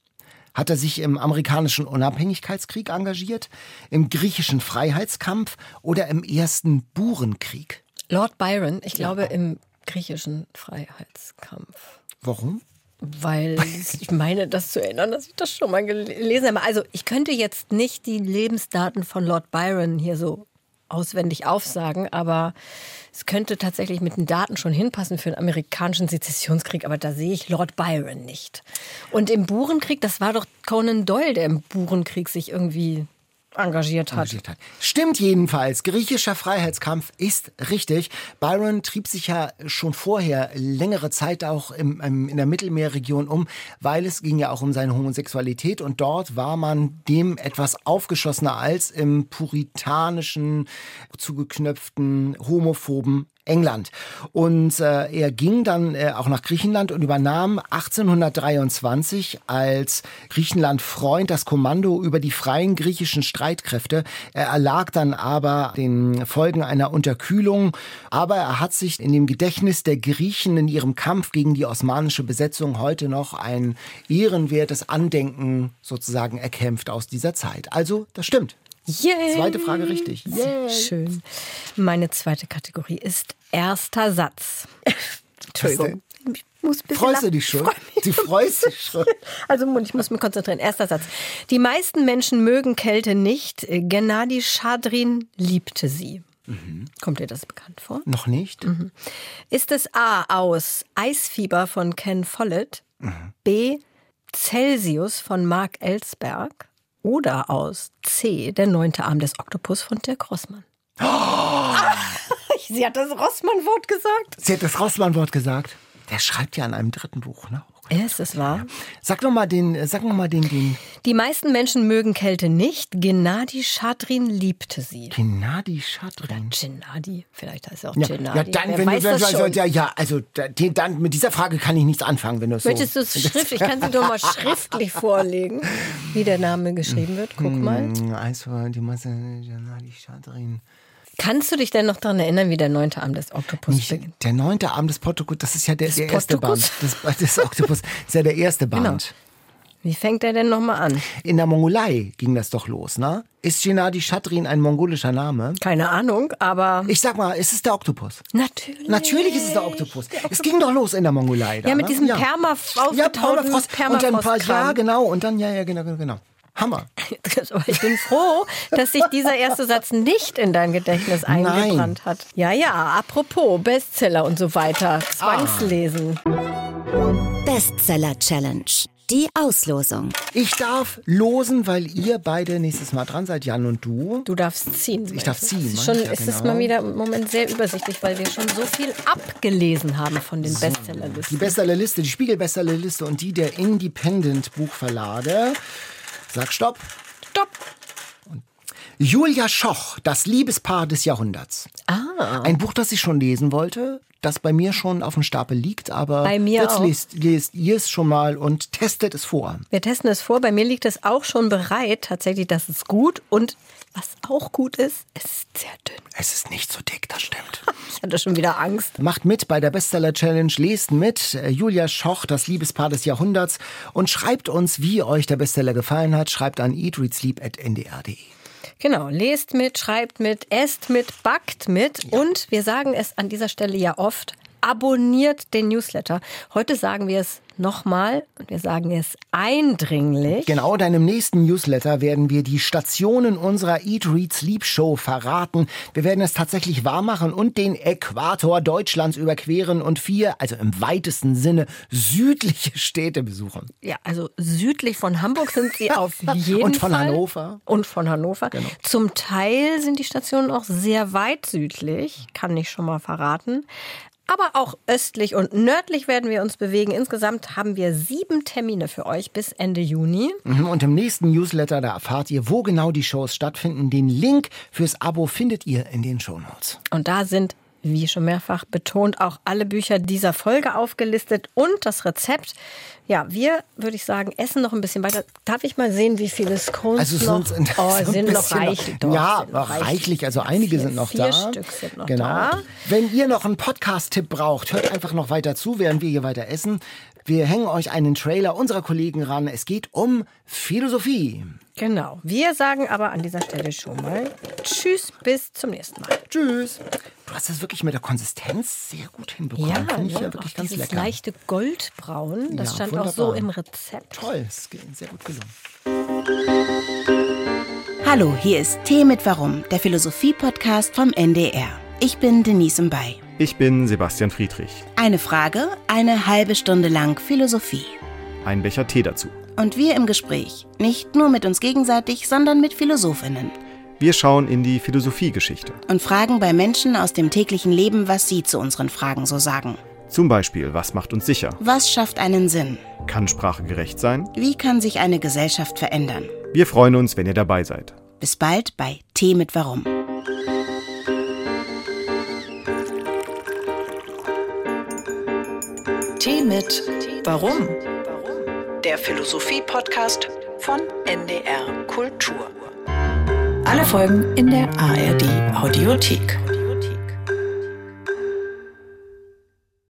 Hat er sich im amerikanischen Unabhängigkeitskrieg engagiert, im griechischen Freiheitskampf oder im ersten Burenkrieg?
Lord Byron, ich glaube im griechischen Freiheitskampf.
Warum?
Weil ich meine, das zu erinnern, dass ich das schon mal gelesen habe. Also ich könnte jetzt nicht die Lebensdaten von Lord Byron hier so auswendig aufsagen, aber es könnte tatsächlich mit den Daten schon hinpassen für den amerikanischen Sezessionskrieg, aber da sehe ich Lord Byron nicht. Und im Burenkrieg, das war doch Conan Doyle, der im Burenkrieg sich irgendwie engagiert hat.
engagiert hat. Stimmt jedenfalls. Griechischer Freiheitskampf ist richtig. Byron trieb sich ja schon vorher längere Zeit auch im, im, in der Mittelmeerregion um, weil es ging ja auch um seine Homosexualität und dort war man dem etwas aufgeschossener als im puritanischen, zugeknöpften, homophoben England. Und äh, er ging dann äh, auch nach Griechenland und übernahm 1823 als Griechenland-Freund das Kommando über die freien griechischen Streitkräfte. Er erlag dann aber den Folgen einer Unterkühlung, aber er hat sich in dem Gedächtnis der Griechen in ihrem Kampf gegen die osmanische Besetzung heute noch ein ehrenwertes Andenken sozusagen erkämpft aus dieser Zeit. Also, das stimmt.
Yay.
Zweite Frage richtig.
Sehr schön. Meine zweite Kategorie ist erster Satz. Entschuldigung. Ich muss ein
Freust du dich schon? Du freust dich schon.
Also ich muss mich konzentrieren. Erster Satz. Die meisten Menschen mögen Kälte nicht. Gennady Schadrin liebte sie. Kommt dir das bekannt vor?
Noch nicht?
Ist es A aus Eisfieber von Ken Follett, B Celsius von Mark Ellsberg oder aus C der neunte Arm des Oktopus von Dirk Rossmann? Sie hat das Rossmann-Wort gesagt.
Sie hat das Rossmann-Wort gesagt. Der schreibt ja an einem dritten Buch, ne?
Ist es wahr?
Sag noch mal den, sag noch mal den, den
Die meisten Menschen mögen Kälte nicht. Gennady Schadrin liebte sie.
Gennady Schadrin.
Gennady, vielleicht heißt er auch
Ja,
Gennady.
ja, dann,
Wer
wenn
weiß
du,
das
also,
schon?
ja, ja, also, den- dann, mit dieser Frage kann ich nichts anfangen, wenn du es so.
Möchtest du es schriftlich? Ich kann sie doch mal schriftlich vorlegen, wie der Name geschrieben wird. Guck mal.
Hm, Also, die Masse, Gennady Schadrin.
Kannst du dich denn noch daran erinnern, wie der neunte Arm des Oktopus
Nicht,
beginnt?
der neunte Arm des Portugus, das ist ja der, der erste? Band. Das, das Oktopus ist ja der erste Band.
Genau. Wie fängt er denn nochmal an?
In der Mongolei ging das doch los, ne? Ist Gennady Schadrin ein mongolischer Name?
Keine Ahnung, aber
Ich sag mal, ist es der Oktopus?
natürlich.
Natürlich ist es der Oktopus. Es ging doch los in der Mongolei. Da,
Ja, mit
ne?
diesem
ja.
Permaf
Ja, Permafrost. Und dann ein paar, ja, genau. Und dann, ja, ja, genau, genau, genau. Hammer.
Aber ich bin froh, dass sich dieser erste Satz nicht in dein Gedächtnis eingebrannt hat. Ja, ja, apropos Bestseller und so weiter. Zwangslesen.
Bestseller Challenge. Die Auslosung.
Ich darf losen, weil ihr beide nächstes Mal dran seid, Jan und du.
Du darfst ziehen.
Ich darf ziehen.
Es ist, schon,
Ja,
es ist
genau.
mal wieder im Moment sehr übersichtlich, weil wir schon so viel abgelesen haben von den
Die
Bestsellerlisten.
Bestsellerliste, die Spiegel-Bestsellerliste und die der Independent-Buchverlage. Sag Stopp.
Stopp!
Julia Schoch, das Liebespaar des Jahrhunderts.
Ah,
Ein Buch, das ich schon lesen wollte, das bei mir schon auf dem Stapel liegt, aber
Bei mir
jetzt
auch.
lest, lest ihr es schon mal und testet es vor.
wir testen es vor. Bei mir liegt es auch schon bereit. Tatsächlich, das ist gut. Und was auch gut ist, es ist sehr dünn.
Es ist nicht so dick, das stimmt.
Ich hatte schon wieder Angst.
Macht mit bei der Bestseller Challenge, lest mit. Äh, Julia Schoch, das Liebespaar des Jahrhunderts und schreibt uns, wie euch der Bestseller gefallen hat. Schreibt an eatreadsleep.ndr.de.
Genau, lest mit, schreibt mit, esst mit, backt mit. Und wir sagen es an dieser Stelle ja oft, abonniert den Newsletter. Heute sagen wir es nochmal und wir sagen es eindringlich.
Genau, denn im nächsten Newsletter werden wir die Stationen unserer Eat, Read, Sleep Show verraten. Wir werden es tatsächlich wahrmachen und den Äquator Deutschlands überqueren und vier, also im weitesten Sinne, südliche Städte besuchen.
Ja, also südlich von Hamburg sind sie auf jeden
Und von
Fall.
Hannover.
Und von Hannover.
Genau.
Zum Teil sind die Stationen auch sehr weit südlich, kann ich schon mal verraten. Aber auch östlich und nördlich werden wir uns bewegen. Insgesamt haben wir sieben Termine für euch bis Ende Juni.
Mhm, Und im nächsten Newsletter, da erfahrt ihr, wo genau die Shows stattfinden. Den Link fürs Abo findet ihr in den Shownotes.
Und da sind, wie schon mehrfach betont, auch alle Bücher dieser Folge aufgelistet und das Rezept. Ja, wir, würde ich sagen, essen noch ein bisschen weiter. Darf ich mal sehen, wie viele Scones
Also es
noch?
sind,
oh,
so
sind noch reichlich. Doch,
ja,
noch
reichlich. Also einige
Vier-
sind noch
vier
da.
Stück sind noch
genau.
da.
Wenn ihr noch einen Podcast-Tipp braucht, hört einfach noch weiter zu, während wir hier weiter essen. Wir hängen euch einen Trailer unserer Kollegen ran. Es geht um Philosophie.
Genau. Wir sagen aber an dieser Stelle schon mal Tschüss, bis zum nächsten Mal.
Tschüss. Du hast das wirklich mit der Konsistenz sehr gut hinbekommen.
Ja,
Finde ich
ne?
ja wirklich
auch
ganz
dieses
lecker.
leichte Goldbraun, das
Ja,
stand
wunderbar.
auch so im Rezept.
Toll, es ist sehr gut gelungen.
Hallo, hier ist Tee mit Warum, der Philosophie-Podcast vom NDR. Ich bin Denise Mbay.
Ich bin Sebastian Friedrich.
Eine Frage, eine halbe Stunde lang Philosophie.
Ein Becher Tee dazu.
Und wir im Gespräch, nicht nur mit uns gegenseitig, sondern mit Philosophinnen.
Wir schauen in die Philosophiegeschichte.
Und fragen bei Menschen aus dem täglichen Leben, was sie zu unseren Fragen so sagen.
Zum Beispiel, was macht uns sicher?
Was schafft einen Sinn?
Kann Sprache gerecht sein?
Wie kann sich eine Gesellschaft verändern?
Wir freuen uns, wenn ihr dabei seid.
Bis bald bei Tee mit Warum.
Tee mit Warum? Der Philosophie-Podcast von NDR Kultur. Alle Folgen in der ARD Audiothek.